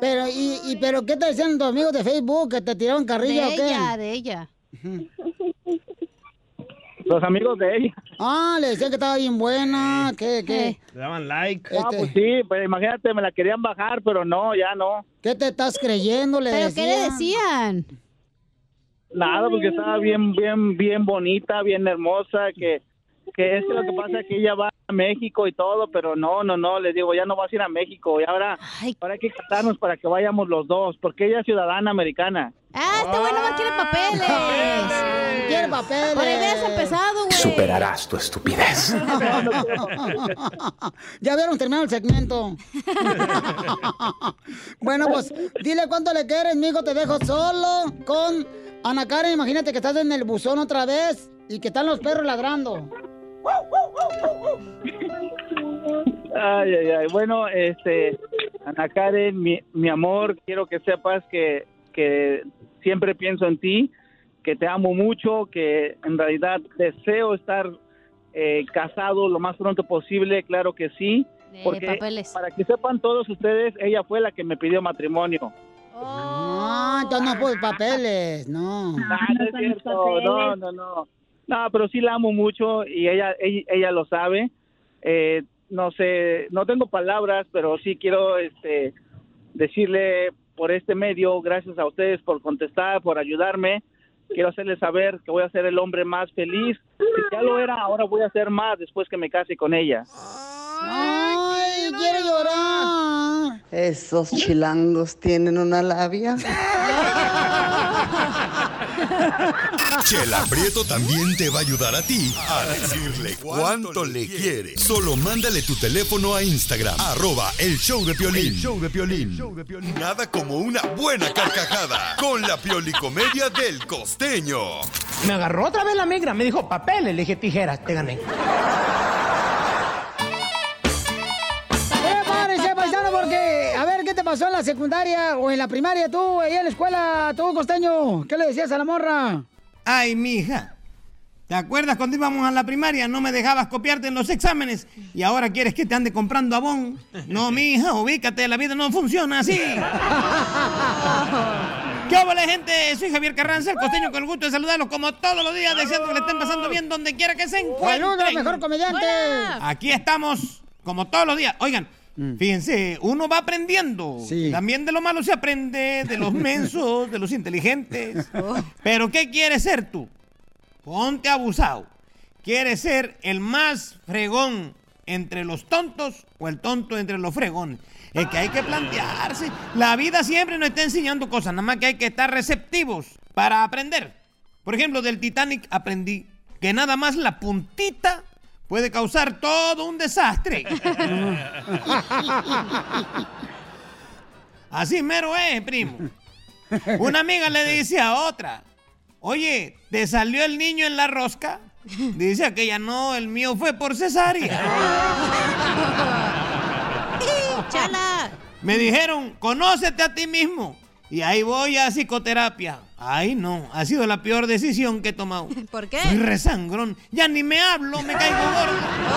Pero, y, y, pero ¿qué te decían tus amigos de Facebook? ¿Que te tiraron carrilla De o qué? ella, de ella. Los amigos de ella. Ah, le decían que estaba bien buena, que, que... Le daban like. Ah, Este- pues sí, pues imagínate, me la querían bajar, pero no, ya no. ¿Qué te estás creyendo? Le ¿Pero qué le decían. Nada, porque estaba bien, bien, bien bonita, bien hermosa, que, que es que lo que pasa es que ella va a México y todo, pero no, no, no, les digo, ya no vas a ir a México y ahora, ahora hay que casarnos para que vayamos los dos, porque ella es ciudadana americana. Ah, este güey nomás quiere papeles. Quiere papeles. Por ahí hubieras empezado, güey. Superarás tu estupidez. ya vieron terminado el segmento. bueno, pues dile cuánto le quieres, mijo. Te dejo solo con Ana Karen. Imagínate que estás en el buzón otra vez y que están los perros ladrando. Ay, ay, ay. Bueno, este, Ana Karen, mi, mi amor, quiero que sepas que, que siempre pienso en ti, que te amo mucho, que en realidad deseo estar eh, casado lo más pronto posible, claro que sí. Porque papeles. para que sepan todos ustedes, ella fue la que me pidió matrimonio. Ah, entonces no pues papeles, no. No es cierto, no, no, no. No, pero sí la amo mucho y ella, ella, ella lo sabe. Eh, no sé, no tengo palabras, pero sí quiero este, decirle por este medio, gracias a ustedes por contestar, por ayudarme. Quiero hacerles saber que voy a ser el hombre más feliz. Si ya lo era, ahora voy a ser más después que me case con ella. Ay, quiero llorar. Esos chilangos tienen una labia. Chela Prieto también te va a ayudar a ti a decirle cuánto le quiere. Solo mándale tu teléfono a Instagram, arroba el show de Piolín. El show de Piolín. Nada como una buena carcajada con la piolicomedia del costeño. Me agarró otra vez la migra, me dijo papeles, le dije tijeras, te gané. Pasó en la secundaria o en la primaria tú, ahí en la escuela, tú, costeño. ¿Qué le decías a la morra? Ay, mija. ¿Te acuerdas cuando íbamos a la primaria? No me dejabas copiarte en los exámenes y ahora quieres que te ande comprando abón. No, mija, ubícate, la vida no funciona así. ¿Qué hola, gente? Soy Javier Carranza, el costeño, con el gusto de saludarlos como todos los días, deseando que le estén pasando bien donde quiera que se encuentren. ¡Saludos, mejor comediante! Aquí estamos, como todos los días. Oigan, fíjense, uno va aprendiendo. También de lo malo se aprende, de los mensos, de los inteligentes. Pero ¿qué quieres ser tú? Ponte abusado. ¿Quieres ser el más fregón entre los tontos o el tonto entre los fregones? Es que hay que plantearse. La vida siempre nos está enseñando cosas, nada más que hay que estar receptivos para aprender. Por ejemplo, del Titanic aprendí que nada más la puntita puede causar todo un desastre. Así mero es, primo. Una amiga le dice a otra, oye, ¿te salió el niño en la rosca? Dice aquella, no, el mío fue por cesárea. ¡Chala! Me dijeron, conócete a ti mismo. Y ahí voy a psicoterapia. Ay, no, ha sido la peor decisión que he tomado. ¿Por qué? Soy resangrón. Ya ni me hablo, me caigo gordo.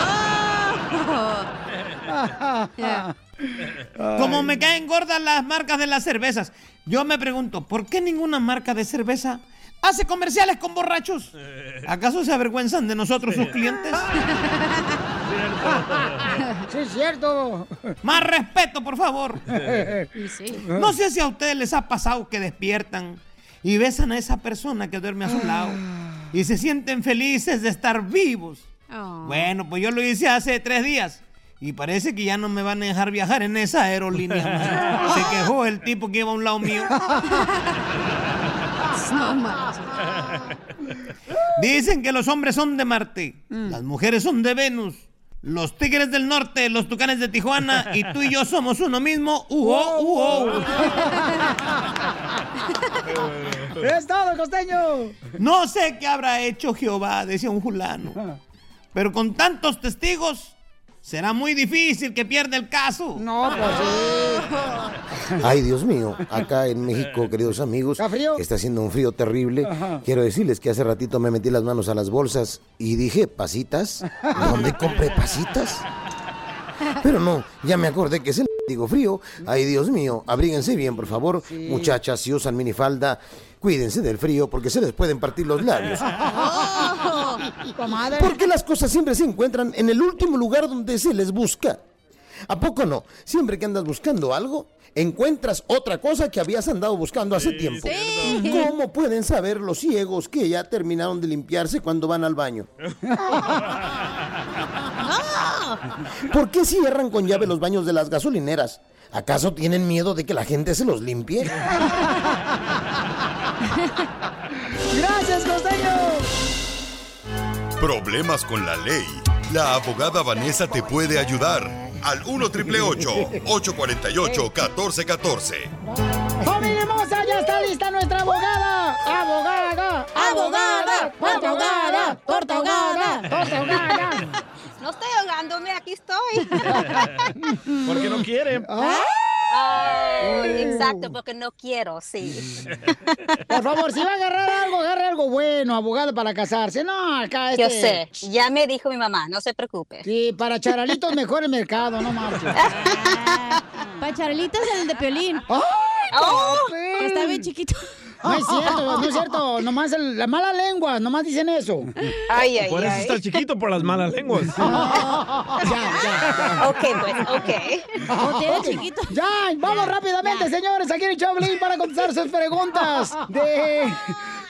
Como me caen gordas las marcas de las cervezas. Yo me pregunto, ¿por qué ninguna marca de cerveza hace comerciales con borrachos? ¿Acaso se avergüenzan de nosotros sus clientes? Sí, es cierto. Más respeto, por favor. Sí. No sé si a ustedes les ha pasado que despiertan y besan a esa persona que duerme a su lado y se sienten felices de estar vivos. Bueno, pues yo lo hice hace tres días y parece que ya no me van a dejar viajar en esa aerolínea. Se quejó el tipo que iba a un lado mío. Dicen que los hombres son de Marte, las mujeres son de Venus. Los tigres del norte, los tucanes de Tijuana y tú y yo somos uno mismo. ¡Uho, uho! ¡Es todo, costeño! No sé qué habrá hecho Jehová, decía un fulano. Pero con tantos testigos, será muy difícil que pierda el caso. No, pues Ay, Dios mío, acá en México, queridos amigos, está haciendo un frío terrible. Ajá. Quiero decirles que hace ratito me metí las manos a las bolsas y dije, ¿pasitas? ¿Dónde compré pasitas? Pero no, ya me acordé que es el digo frío. Ay, Dios mío, abríguense bien, por favor. Muchachas, si usan minifalda, cuídense del frío porque se les pueden partir los labios. Comadre. Porque las cosas siempre se encuentran en el último lugar donde se les busca. ¿A poco no? Siempre que andas buscando algo, encuentras otra cosa que habías andado buscando hace tiempo. Sí. ¿Cómo pueden saber los ciegos que ya terminaron de limpiarse cuando van al baño? ¿Por qué cierran con llave los baños de las gasolineras? ¿Acaso tienen miedo de que la gente se los limpie? ¡Gracias, costeño! Problemas con la ley. La abogada Vanessa te puede ayudar. Al 1 triple 848 1414. ¡Familia hermosa! ¡Ya está lista nuestra abogada! ¡Abogada! ¡Abogada! ¡Torta ahogada! ¡Torta ahogada! ¡Torta ahogada! No estoy ahogándome, aquí estoy. Porque no quiere. Ah. Exacto, porque no quiero, sí. Por favor, si va a agarrar algo, agarre algo bueno, abogado, para casarse. No, acá este... Yo sé, ya me dijo mi mamá, no se preocupe. Sí, para charalitos mejor el mercado, no marches. Para charalitas en el de Piolín. ¡Ay, Oh. Está bien chiquito. No es cierto, no es cierto. Nomás el- la mala lengua, nomás dicen eso. Ay, ay, Por eso ay. está chiquito, por las malas lenguas. Ok, pues, ok. O tiene chiquito. Ya, vamos rápidamente, señores, aquí en el Choplin para contestar sus preguntas de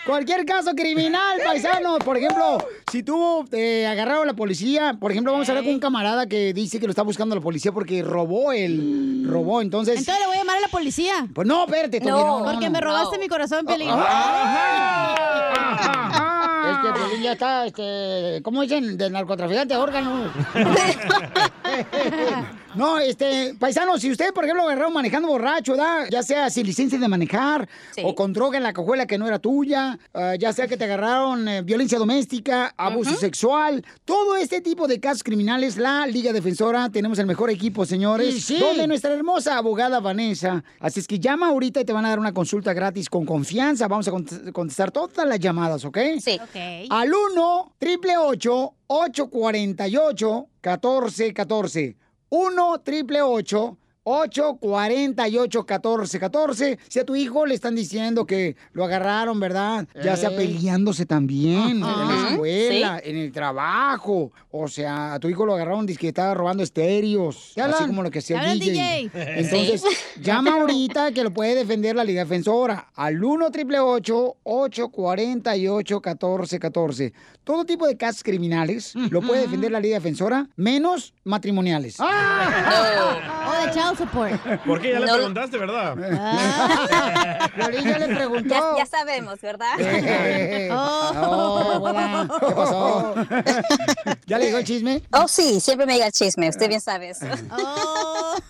cualquier caso criminal, paisanos. Por ejemplo, si tú te agarraron a la policía, por ejemplo, vamos a hablar con un camarada que dice que lo está buscando la policía porque robó el robó, entonces. Entonces le voy a llamar a la policía. Pues no, espérate, no, no, porque no. me robaste mi corazón, Piolín. Es que Piolín ya está, este, ¿cómo dicen? De narcotraficante órganos. no, este, paisano, si usted, por ejemplo, agarraron manejando borracho, ¿da? ya sea sin licencia de manejar, o con droga en la cajuela que no era tuya, ah, ya sea que te agarraron eh, violencia doméstica, abuso sexual, todo este tipo de casos criminales, la Liga Defensora, tenemos el mejor equipo, señores, Sí, sí. donde nuestra hermosa abogada Vanessa, así es que llama ahorita y te van a dar una consulta gratis con confianza, vamos a cont- contestar todas las llamadas, ¿ok? Sí. Al 1 triple 848 1414 1 triple 848 1414 Si a tu hijo le están diciendo que lo agarraron, ¿verdad? Ya sea peleándose también en la escuela, Sí. en el trabajo. O sea, a tu hijo lo agarraron dice que estaba robando estéreos. ¿Qué Así hablan? como lo que hacía ¿Qué hablan, DJ. DJ? Entonces, Sí. llama ahorita que lo puede defender la Liga Defensora al 1 triple 848 1414 Todo tipo de casos criminales lo puede defender la Liga Defensora, menos matrimoniales. O de child support. ¿Por qué? Ya le No. preguntaste, ¿verdad? Piolín ya le preguntó. Ya, ya sabemos, ¿verdad? Eh, oh, hola. ¿Qué pasó? ¿Ya le dijo el chisme? Oh, sí, siempre me llega el chisme, usted bien sabe eso.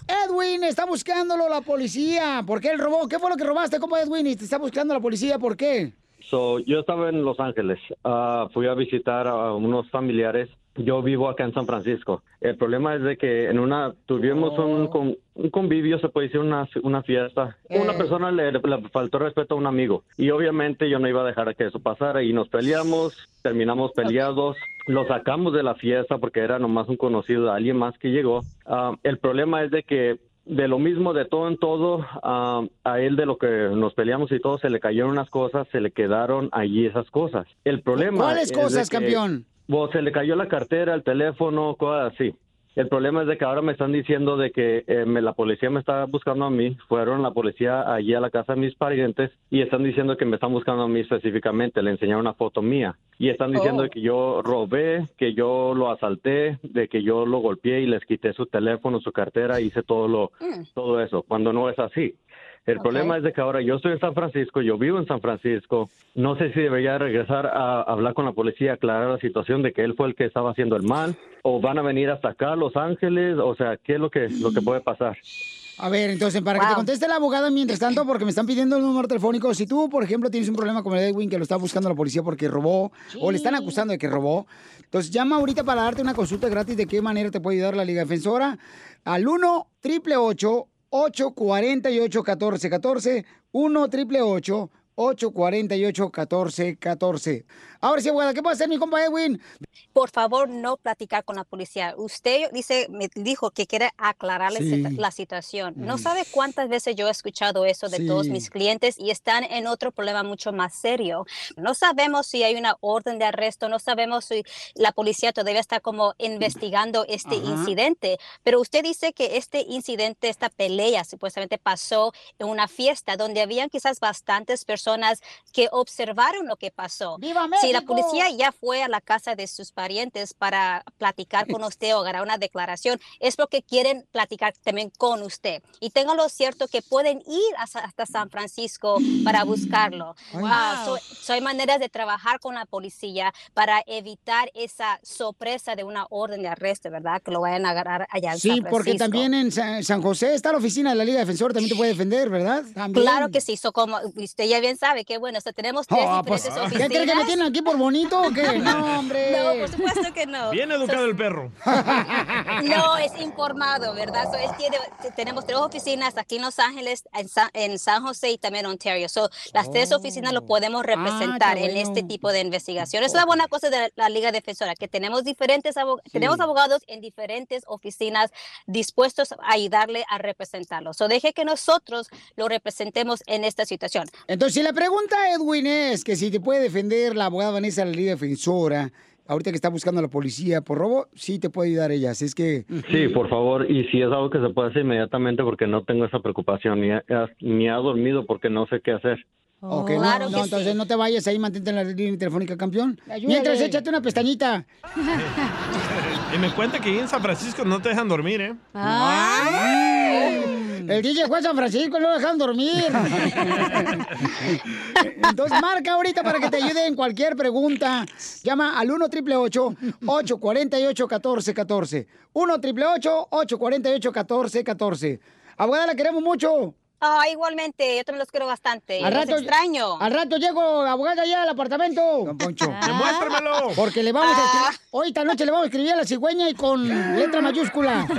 Edwin, está buscándolo la policía. ¿Por qué él robó? ¿Qué fue lo que robaste, compa Edwin? Y te está buscando la policía, ¿por qué? So, yo estaba en Los Ángeles. Ah, fui a visitar a unos familiares. Yo vivo acá en San Francisco. El problema es de que en una tuvimos un, con- un convivio, se puede decir una, una fiesta. Una persona le, le faltó respeto a un amigo y obviamente yo no iba a dejar que eso pasara y nos peleamos, terminamos peleados, lo sacamos de la fiesta porque era nomás un conocido de alguien más que llegó. Ah, el problema es de que de lo mismo, de todo en todo, ah, a él de lo que nos peleamos y todo, se le cayeron unas cosas, se le quedaron allí esas cosas. El problema ¿Cuáles es de cosas, que, campeón? Bueno, se le cayó la cartera, el teléfono, cosas así. El problema es de que ahora me están diciendo de que eh, me- la policía me está buscando a mí. Fueron la policía allí a la casa de mis parientes y están diciendo que me están buscando a mí específicamente. Le enseñaron una foto mía y están diciendo Oh. que yo robé, que yo lo asalté, de que yo lo golpeé y les quité su teléfono, su cartera, hice todo lo, todo eso. Cuando no es así. El problema es de que ahora yo estoy en San Francisco, yo vivo en San Francisco. No sé si debería regresar a hablar con la policía, aclarar la situación de que él fue el que estaba haciendo el mal, o van a venir hasta acá, a Los Ángeles, o sea, ¿qué es lo que, lo que puede pasar? A ver, entonces, para que te conteste la abogada mientras tanto, porque me están pidiendo el número telefónico, si tú, por ejemplo, tienes un problema con el Edwin que lo está buscando la policía porque robó, o le están acusando de que robó, entonces llama ahorita para darte una consulta gratis de qué manera te puede ayudar la Liga Defensora al 1 888 848 1414 1 888 848 1414 Ahora sí, abogada, ¿qué puede hacer mi compa Edwin? Por favor, no platicar con la policía. Usted dice, me dijo que quiere aclararle Sí. la situación. No Mm. sabe cuántas veces yo he escuchado eso de todos Sí. mis clientes y están en otro problema mucho más serio. No sabemos si hay una orden de arresto, no sabemos si la policía todavía está como investigando este Ajá. incidente, pero usted dice que este incidente, esta pelea supuestamente pasó en una fiesta donde habían quizás bastantes personas que observaron lo que pasó. ¡Viva Si la policía ya fue a la casa de sus parientes para platicar con usted o agarrar una declaración, es porque quieren platicar también con usted. Y téngalo cierto que pueden ir hasta, San Francisco para buscarlo. Ay. Ah, Wow. so- so hay maneras de trabajar con la policía para evitar esa sorpresa de una orden de arresto, ¿verdad? Que lo vayan a agarrar allá en Sí, San porque Francisco. también en Sa- San José está la oficina de la Liga Defensora, también te puede defender, ¿verdad? También. Claro que sí, so como usted ya bien sabe que bueno, o sea, tenemos tres Oh, pues, diferentes ¿Qué cree que me oficinas. tienen aquí por bonito o qué? No, hombre. No, por supuesto que no. Bien educado el perro. No, es informado, ¿verdad? So, tiene, tenemos tres oficinas aquí en Los Ángeles, en San, en San José y también en Ontario. So, las tres oficinas lo podemos representar en este tipo de investigación. Es la buena cosa de la Liga Defensora, que tenemos diferentes tenemos abogados en diferentes oficinas dispuestos a ayudarle a representarlo. So, deje que nosotros lo representemos en esta situación. Entonces, si la pregunta, Edwin, es que si te puede defender la abogada Vanessa, la Liga Defensora, ahorita que está buscando a la policía por robo, sí te puede ayudar ella. Así es que... Sí, por favor, y si es algo que se puede hacer inmediatamente porque no tengo esa preocupación, ni, he- ni ha dormido porque no sé qué hacer. Ok, no, no, entonces no te vayas ahí, mantente en la línea telefónica, campeón. Mientras, échate una pestañita. Y me cuenta que ahí en San Francisco no te dejan dormir, ¿eh? El DJ fue a San Francisco, no lo dejan dormir. Entonces marca ahorita para que te ayude en cualquier pregunta. Llama al 1 888 848 1414 1 888 848 1414 Abogada, la queremos mucho. Ah, igualmente, yo también los quiero bastante. Al Los rato, extraño. Al rato llego, abogada, ya al apartamento. Don Poncho. Demuéstramelo. Porque le vamos a escribir, hoy esta noche le vamos a escribir a la cigüeña y con letra mayúscula.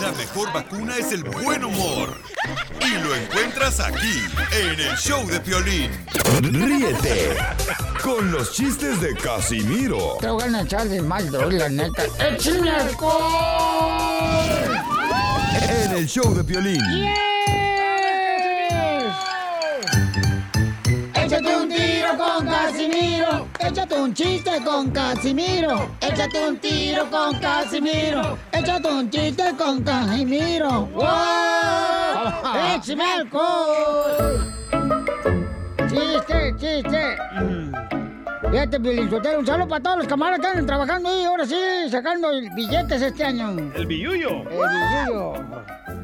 La mejor vacuna es el buen humor. Y lo encuentras aquí, en el show de Piolín. Ríete con los chistes de Casimiro Te voy a echar de mal, la neta. En el show de Piolín. Échate un tiro con Casimiro. Échate un chiste con Casimiro. Échate un tiro con Casimiro. Échate un chiste con Casimiro. ¡Wow! ¡Échame alcohol! ¡Chiste, chiste! Fíjate, Piolizotero, un saludo para todos los camaradas que andan trabajando ahí, ahora sí, sacando billetes este año. El billuyo. El billuyo.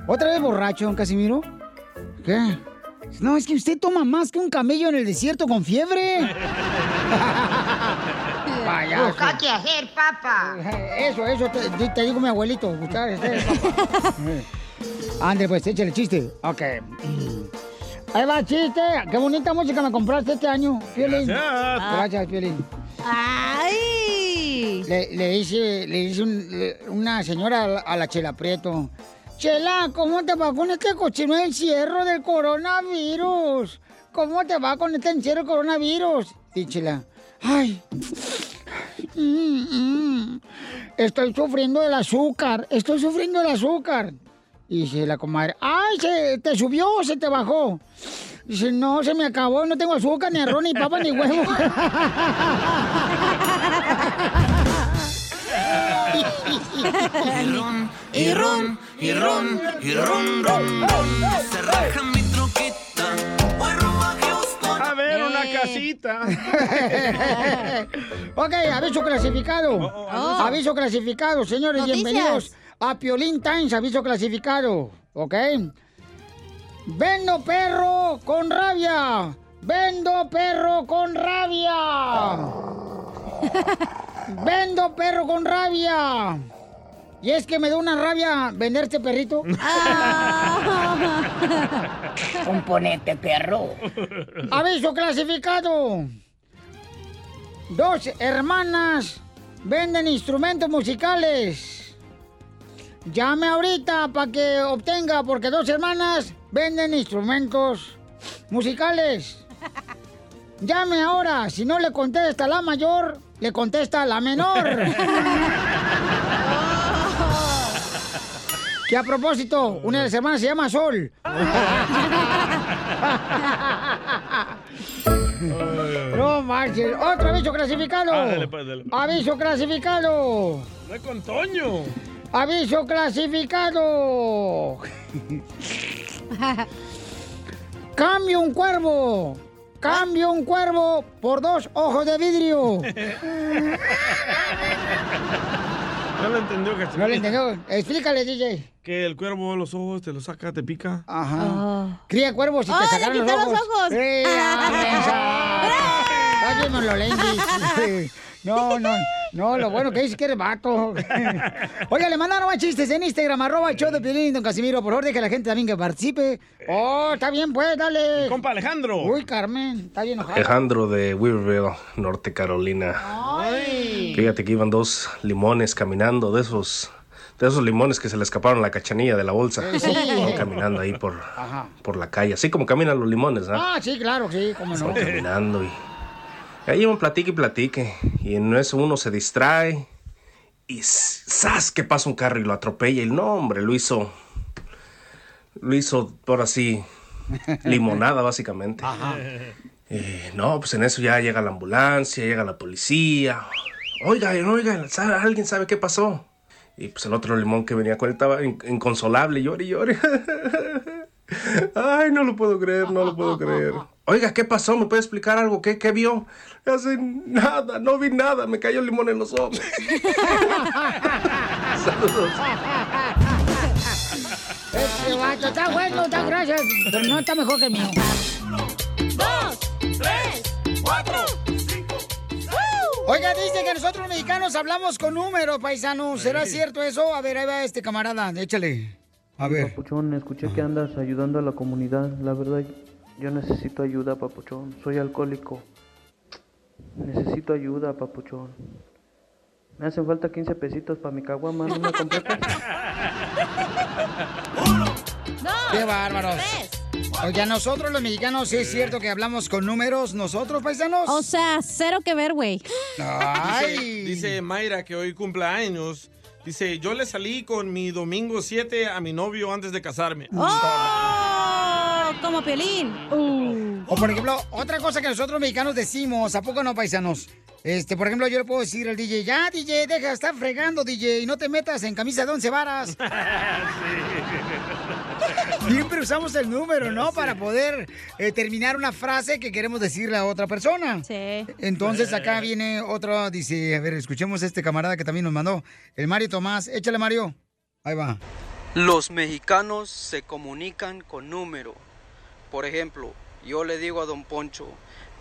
¿Otra vez borracho, don Casimiro? ¿Qué? No, es que usted toma más que un camello en el desierto con fiebre. Payaso. Busca qué hacer, papá. Eso, eso, te, te digo mi abuelito. Buscar papá. Ande, pues, échale chiste. Ok. Ahí va, chiste. Qué bonita música me compraste este año, Piolín. Gracias. Gracias, Piolín. ¡Ay! Le, le dice, le dice un- le- una señora a la, a la Chela Prieto. Chela, ¿cómo te va con este cochino encierro del coronavirus? ¿Cómo te va con este encierro del coronavirus? Y Chela, ay, mm, mm, estoy sufriendo del azúcar, estoy sufriendo del azúcar. Y dice la comadre, ay, ¿se te subió o se te bajó? Dice, no, se me acabó, no tengo azúcar, ni arroz, ni papa, ni huevo. Y ron, y ron, y ron, y ron, ron, ron. Se raja mi troquita. A Houston. A ver, una Eh. casita. ok, aviso clasificado. Aviso clasificado, señores, Noticias. bienvenidos a Piolín Times, aviso clasificado. ¿Ok? Vendo perro con rabia. Vendo perro con rabia. Vendo perro con rabia. Y es que me da una rabia vender este perrito. Componente perro. Aviso clasificado. Dos hermanas venden instrumentos musicales. Llame ahorita para que obtenga, porque dos hermanas venden instrumentos musicales. Llame ahora, si no le contesta la mayor, le contesta la menor. que a propósito, una de las hermanas se llama Sol. No marches. Otro aviso clasificado. Pues. Aviso clasificado. No es con Toño. Aviso clasificado. Cambio un cuervo. Cambio un cuervo por dos ojos de vidrio. No lo entendió, Casimiro. No lo entendió. Explícale, DJ. Que el cuervo de los ojos te lo saca, te pica. Ajá. Cría cuervos y ¡Oh, te sacaron los ojos. los ojos! ¡Eh, ah, los lentes. No, no. No, lo bueno que dice que eres vato. Oiga, le mandaron más chistes en Instagram, arroba el show de Piolín, don Casimiro. Por favor, deje a la gente también que participe. Oh, está bien, pues, dale. Compa Alejandro. Uy, Carmen, está bien enojado. Alejandro de Weaverville, Norte Carolina. Fíjate que iban dos limones caminando, de esos, de esos limones que se le escaparon a la cachanilla de la bolsa. Sí, sí. Iban caminando ahí por, Ajá. por la calle, así como caminan los limones, ¿no? Ah, sí, claro, sí, cómo no. Iban caminando y ahí iban platique y platique. Y en eso uno se distrae y ¡zas! que pasa un carro y lo atropella. Y no, hombre, lo hizo, lo hizo por así, limonada básicamente. Eh, no, pues en eso ya llega la ambulancia, llega la policía. Oigan, oigan, ¿sabe- ¿alguien sabe qué pasó? Y pues el otro limón que venía con él estaba in- inconsolable, llore y llore. Ay, no lo puedo creer, no lo puedo creer. Oiga, ¿qué pasó? ¿Me puede explicar algo? ¿Qué, qué vio? Hace nada, no vi nada, me cayó el limón en los ojos. Saludos. Este vato está bueno, está gracias, pero no está mejor que el mío. Dos, tres, cuatro, Oiga, dice que nosotros los mexicanos hablamos con números, paisanos. ¿Será cierto eso? A ver, ahí va este camarada, échale. A ver. Papuchón, escuché que andas ayudando a la comunidad. La verdad, yo necesito ayuda, Papuchón. Soy alcohólico. Necesito ayuda, Papuchón. Me hacen falta 15 pesitos para mi caguama, ¿no me completas? ¡Qué bárbaros! Oiga, nosotros los mexicanos, ¿sí es cierto que hablamos con números nosotros, paisanos? O sea, cero que ver, güey. Dice, dice Mayra que hoy cumple años. Dice, yo le salí con mi domingo 7 a mi novio antes de casarme. ¡Oh! Como Piolín. O por ejemplo, otra cosa que nosotros mexicanos decimos, ¿a poco no, paisanos? Este, por ejemplo, yo le puedo decir al DJ, ya, DJ, deja de estar fregando, DJ, y no te metas en camisa de once varas. Siempre usamos el número, ¿no? Para poder eh, terminar una frase que queremos decirle a otra persona. Sí. Entonces acá viene otro, dice, a ver, escuchemos a este camarada que también nos mandó, el Mario Tomás. Échale, Mario. Ahí va. Los mexicanos se comunican con número. Por ejemplo, yo le digo a don Poncho,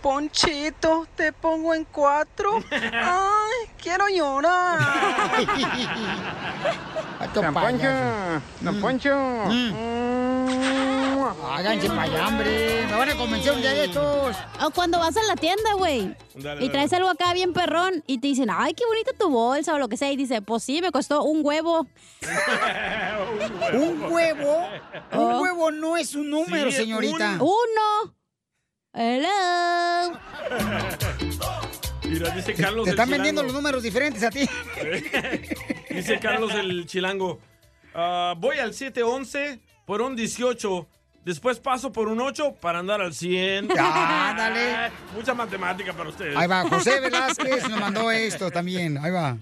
Ponchito, te pongo en cuatro. Ay, quiero llorar. Don Poncho, don Poncho. Háganse para allá, hombre. Me van a convencer un día de estos. O cuando vas a la tienda, güey. Y traes algo acá bien perrón y te dicen, ay, qué bonita tu bolsa o lo que sea. Y dice, pues sí, me costó un huevo. ¿Un huevo? Un Oh. huevo no es un número, Sí, señorita. Uno. Hello. Mira, dice Carlos Te el están vendiendo los números diferentes a ti. Dice Carlos el chilango. "Ah, voy al 711 por un 18. Después paso por un 8 para andar al 100. Ándale. Mucha matemática para ustedes. Ahí va, José Velázquez nos mandó esto también. Ahí va.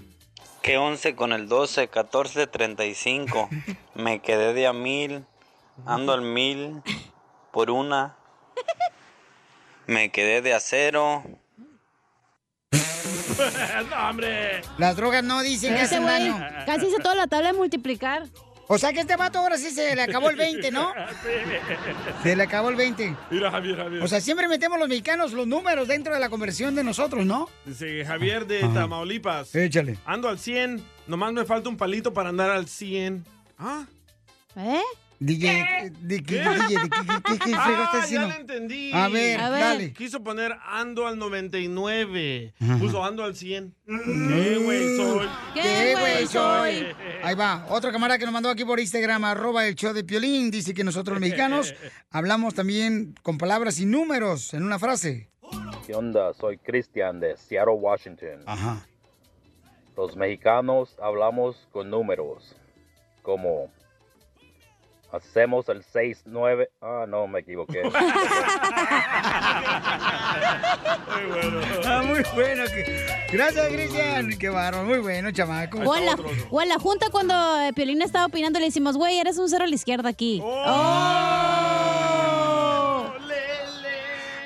Que 11 con el 12, 14, 35. Me quedé de a mil, ando al mil por una. Me quedé de a cero. no, hombre. Las drogas no dicen que Ese hacen daño. casi hizo toda la tabla de multiplicar. O sea que este vato ahora sí se le acabó el 20, ¿no? Se le acabó el 20. Mira, Javier, Javier. O sea, siempre metemos los mexicanos los números dentro de la conversión de nosotros, ¿no? Dice Javier de Ajá. Tamaulipas. Échale. Ando al 100. Nomás me falta un palito para andar al 100. ¿Ah? ¿Eh? DJ, ¿de qué, DJ, ¿de qué, qué, qué, qué Ah, frego estás ya lo entendí. A ver, A ver. dale. Quiso poner ando al 99. Ajá. Puso ando al 100. ¿Qué güey soy? ¿Qué güey soy? Ahí va, otro camarada que nos mandó aquí por Instagram, arroba el show de Piolín, dice que nosotros los mexicanos hablamos también con palabras y números en una frase. ¿Qué onda? Soy Cristian de Seattle, Washington. Ajá. Los mexicanos hablamos con números, como hacemos el 6-9. Ah, no, me equivoqué. Ah, muy bueno. Gracias, Cristian. Qué bárbaro, muy bueno, chamaco. O en, la, o en la junta cuando eh, Piolín estaba opinando le decimos, güey, eres un cero a la izquierda aquí. Oh.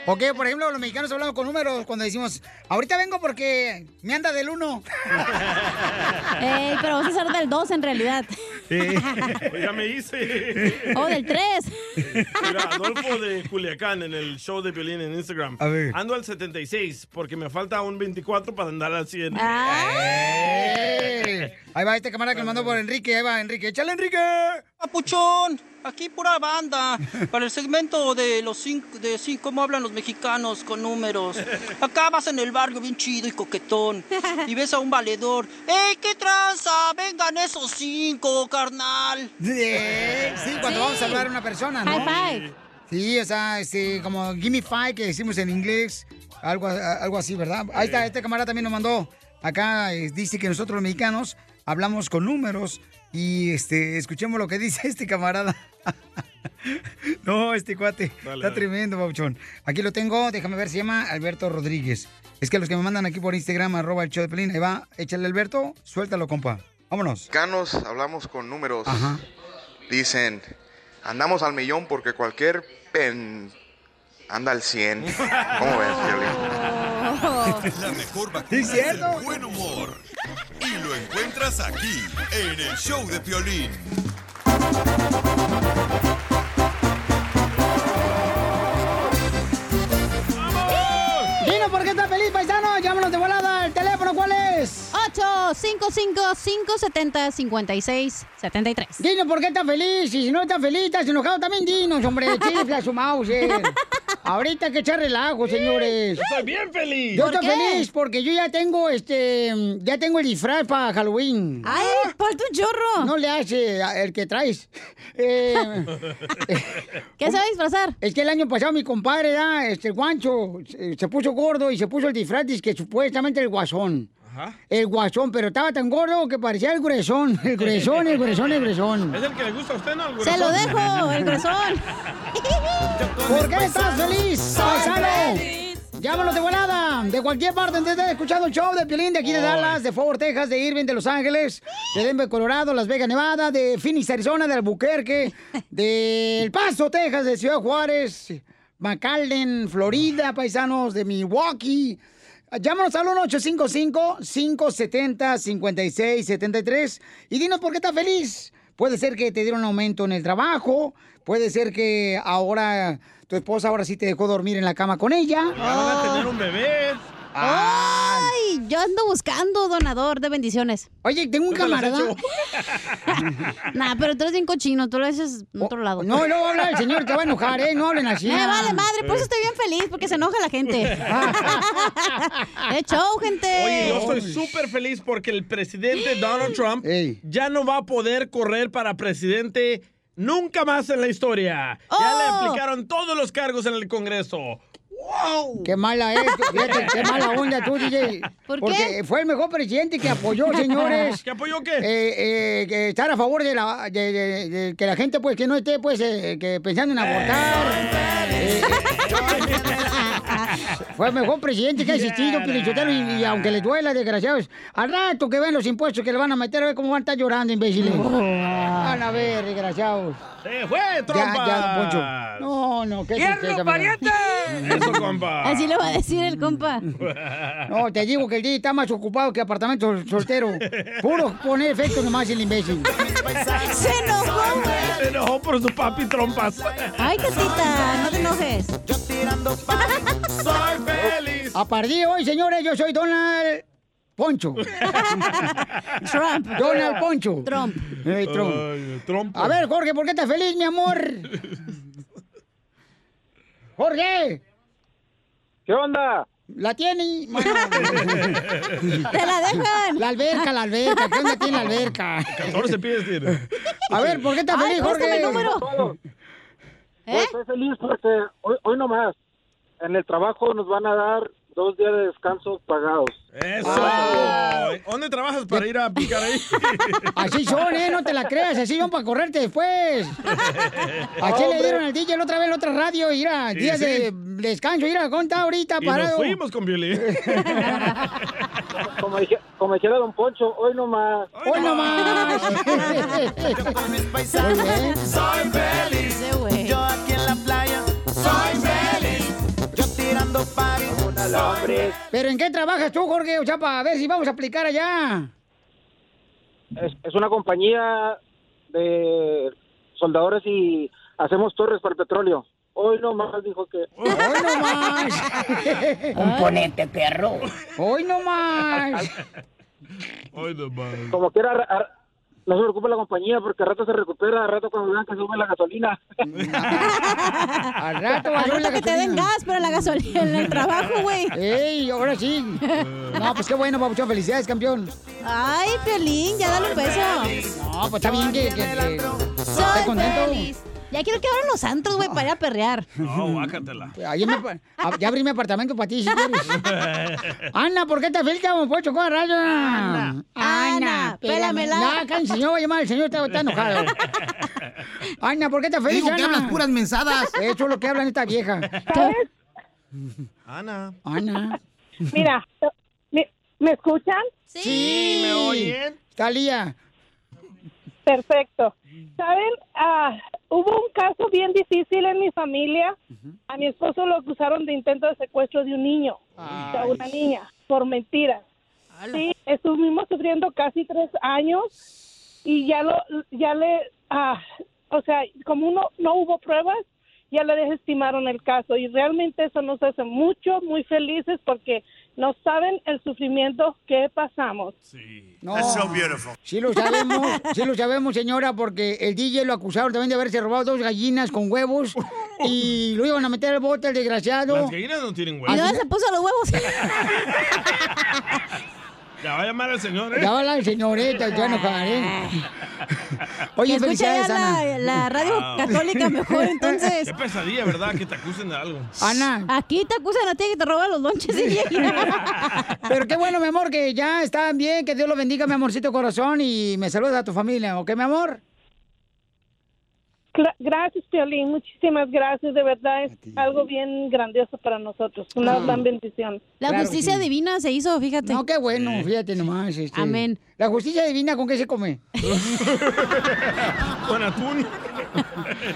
Ok, por ejemplo, los mexicanos hablamos con números cuando decimos, ahorita vengo porque me anda del uno. Ey, pero vamos a ser del 2 en realidad. ya me hice. Oh, del 3. Mira, Adolfo de Culiacán en el show de violín en Instagram. A ver. Ando al 76 porque me falta un 24 para andar al 100. ¡Eh! Ahí va este camarada que me mandó por Enrique. Ahí va, Enrique. ¡Échale, Enrique! Papuchón, aquí pura banda, para el segmento de los cinco, de cinco, cómo hablan los mexicanos con números. Acá vas en el barrio bien chido y coquetón, y ves a un valedor. ¡Ey, qué tranza! Vengan esos cinco, carnal. Sí, cuando vamos a hablar a una persona, ¿no? High five. Sí, o sea, este, como gimme five que decimos en inglés, algo, algo así, ¿verdad? Ahí está, este camarada también nos mandó acá, eh, dice que nosotros los mexicanos hablamos con números y este, escuchemos lo que dice este camarada. no, este cuate, Dale, está dale. tremendo, Bauchón. Aquí lo tengo, déjame ver, se llama Alberto Rodríguez. Es que los que me mandan aquí por Instagram, arroba el show de Pelín, ahí va, échale Alberto, suéltalo, compa. Vámonos. mexicanos hablamos con números. Dicen, andamos al millón porque cualquier pen anda al 100. ¿Cómo ves, Piolín? La mejor vacuna Sí, es cierto. el buen humor. Y lo encuentras aquí, en el show de Piolín. Dinos por qué estás feliz, paisano. Llámanos de volada. 855-570-5673. Dinos por qué estás feliz. Y si no estás feliz, estás enojado, también dinos, hombre. Chifla su mouse. Ahorita hay que echar relajo, señores. Estoy bien feliz. Yo ¿Por estoy qué? feliz porque yo ya tengo este. Ya tengo el disfraz para Halloween. Ay, falta un chorro. No le hace el que traes. Eh, ¿Qué se va a disfrazar? Es que el año pasado mi compadre, ya, este, el guancho, se, se puso gordo y se puso el disfraz que supuestamente el guasón. El guasón, pero estaba tan gordo que parecía el gruesón. El gruesón, el gruesón, el gruesón. ¿Es el que le gusta a usted, no? El Se lo dejo, el gruesón. ¿Por qué estás feliz, paisano? Llámanos de volada, de cualquier parte donde estés escuchando el show de Piolín, de aquí de Dallas, de Fort Worth, Texas, de Irving, de Los Ángeles, de Denver, Colorado, Las Vegas, Nevada, de Phoenix, Arizona, de Albuquerque, de El Paso, Texas, de Ciudad Juárez, McAllen, Florida, paisanos, de Milwaukee. Llámanos al 1-855-570-5673 y dinos por qué estás feliz. Puede ser que te dieron un aumento en el trabajo, puede ser que ahora tu esposa ahora sí te dejó dormir en la cama con ella. Ya van a tener un bebé. Ay, yo ando buscando donador de bendiciones. Oye, tengo un ¿Tú te lo has camarada. Nah, pero tú eres bien cochino, tú lo haces en otro lado. No, no va a hablar el señor, te va a enojar, ¿eh? No hablen así. Me vale madre, por eso estoy bien feliz, porque se enoja la gente. ¡Eh, show, gente! Oye, yo estoy súper feliz porque el presidente Donald Trump ya no va a poder correr para presidente nunca más en la historia. Ya le Oh. aplicaron todos los cargos en el Congreso. ¡Wow! Qué mala es, fíjate, qué mala onda tú, DJ. ¿Por Porque qué? fue el mejor presidente que apoyó, señores. ¿Qué apoyó qué? Eh, eh, que estar a favor de, la, de, de- de que la gente, pues, que no esté, pues, eh, que pensando en abortar. Eh, fue el mejor presidente que ha existido, y, y aunque les duela, desgraciados, al rato que ven los impuestos que le van a meter, a ver cómo van a estar llorando, imbéciles. Van a ver, desgraciados. ¡Se fue, Ya, trompa! ya, don Poncho. No, no, qué me da. Eso, compa. Así le va a decir el compa. No, te digo que el día está más ocupado que apartamento sol- soltero. Puro poner efecto nomás el imbécil. Se enojó, güey. Se enojó por su papi trompas. Ay, Catita, no te enojes. Soy feliz. A partir de hoy, señores, yo soy Donald Poncho. Trump. Donald Poncho. Trump. Ey, Trump. Ay, trompo. A ver, Jorge, ¿por qué estás feliz, mi amor? Jorge. ¿Qué onda? La tiene. Bueno. Te la dejan. La alberca, la alberca. ¿Qué onda tiene la alberca? 14 pies tiene. A ver, ¿por qué estás Ay, feliz, Jorge? el número. Pues ¿Eh? estoy feliz porque hoy, hoy nomás en el trabajo nos van a dar dos días de descanso pagados. Eso. ¿Dónde trabajas para ir a picar ahí? Así son, ¿eh? No te la creas. Así son para correrte después. Así le dieron al DJ la otra vez en la otra radio. Y mira, Sí, días sí. de descanso. Mira, ¿cómo está ahorita Y nos parado? fuimos con violín. Como, dije- como dijera Don Poncho, hoy nomás. ¡Hoy nomás! Muy bien. Soy feliz. Yo aquí en la playa. Soy feliz. Tirando party. ¿Pero en qué trabajas tú, Jorge? O sea, para ver si vamos a aplicar allá. es, es una compañía de soldadores y hacemos torres para el petróleo. Hoy nomás dijo que... Hoy no más. Componente, perro. Hoy no más. Como quiera, ar- ar- no se preocupe la compañía porque al rato se recupera, al rato cuando vean que sube la gasolina. Al rato va a la rato que te den gas para la gasolina en el trabajo, güey. ¡Ey, ahora sí! No, pues qué bueno, Papuchón. Felicidades, campeón. Ay, Piolín, ya dale un beso. No, pues está bien que, que, que Soy contento. feliz. Ya quiero que abran los antros, güey, para ir a perrear. No, guácatela. Ahí me, a- ya abrí mi apartamento para ti, si quieres. Ana, ¿por qué te como Pocho con rayo? Ana, Ana, pélamela. Ya, cállense, no voy a llamar, el señor está, está enojado. Ana, ¿por qué te feliz, Digo que hablas puras mensadas. Eso es lo que hablan esta vieja. ¿Sabes? Ana. Ana. Mira, ¿me, me escuchan? Sí, me oyen. Talía. Perfecto. ¿Saben? Ah, hubo un caso bien difícil en mi familia. A mi esposo lo acusaron de intento de secuestro de un niño, de una niña, por mentiras. Sí, estuvimos sufriendo casi tres años y ya lo, ya le, ah, o sea, como uno no hubo pruebas, ya le desestimaron el caso y realmente eso nos hace mucho, muy felices porque no saben el sufrimiento que pasamos. No. Sí lo sabemos, sí lo sabemos, señora, porque el DJ lo acusaron también de haberse robado dos gallinas con huevos y lo iban a meter al bote, el desgraciado. Las gallinas no tienen ¿Y huevos. dónde se puso los huevos? Ya va a llamar al señor, ¿eh? Ya va la señorita, ya no ¿eh? Oye, Que felicidades, ya la- Ana. la radio católica mejor, entonces. Qué pesadilla, ¿verdad? Que te acusen de algo. Ana. Aquí te acusan a ti que te roban los lonches y Pero qué bueno, mi amor, que ya están bien, que Dios los bendiga, mi amorcito corazón, y me saludas a tu familia, ¿ok, mi amor? Gracias, Piolín. Muchísimas gracias. De verdad es algo bien grandioso para nosotros. Una Ah. gran bendición. La Claro justicia sí. divina se hizo, fíjate. No, qué bueno, fíjate nomás. este. Amén. La justicia divina, ¿con qué se come? Con atún.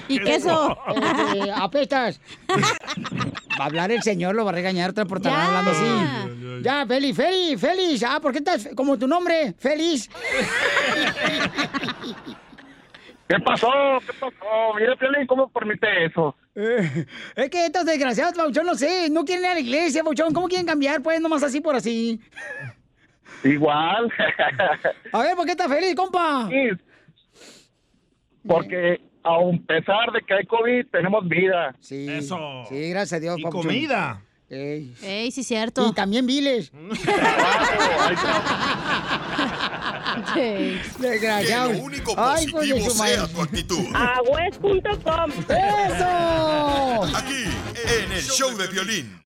Y queso. Este, apestas. Va a hablar el señor, lo va a regañar por estar hablando así. Ya, Feli, Feli, Feliz. Ah, ¿por qué estás como tu nombre? Feliz. ¿Qué pasó? ¿Qué pasó? Mira, Piolín, ¿cómo permite eso? Eh, es que estos desgraciados, Pauchón, no sé, no quieren ir a la iglesia, Pauchón. ¿Cómo quieren cambiar? Pues nomás así por así. Igual. A ver, ¿por qué estás feliz, compa? Porque a pesar de que hay COVID, tenemos vida. Sí. Eso. Sí, gracias a Dios, Y comida. Ey. Ey, sí, cierto. Y también viles. Desgraciado. Que lo único Ay, de positivo madre. sea tu actitud. Agüez.com. ¡Eso! Aquí, en el show de violín.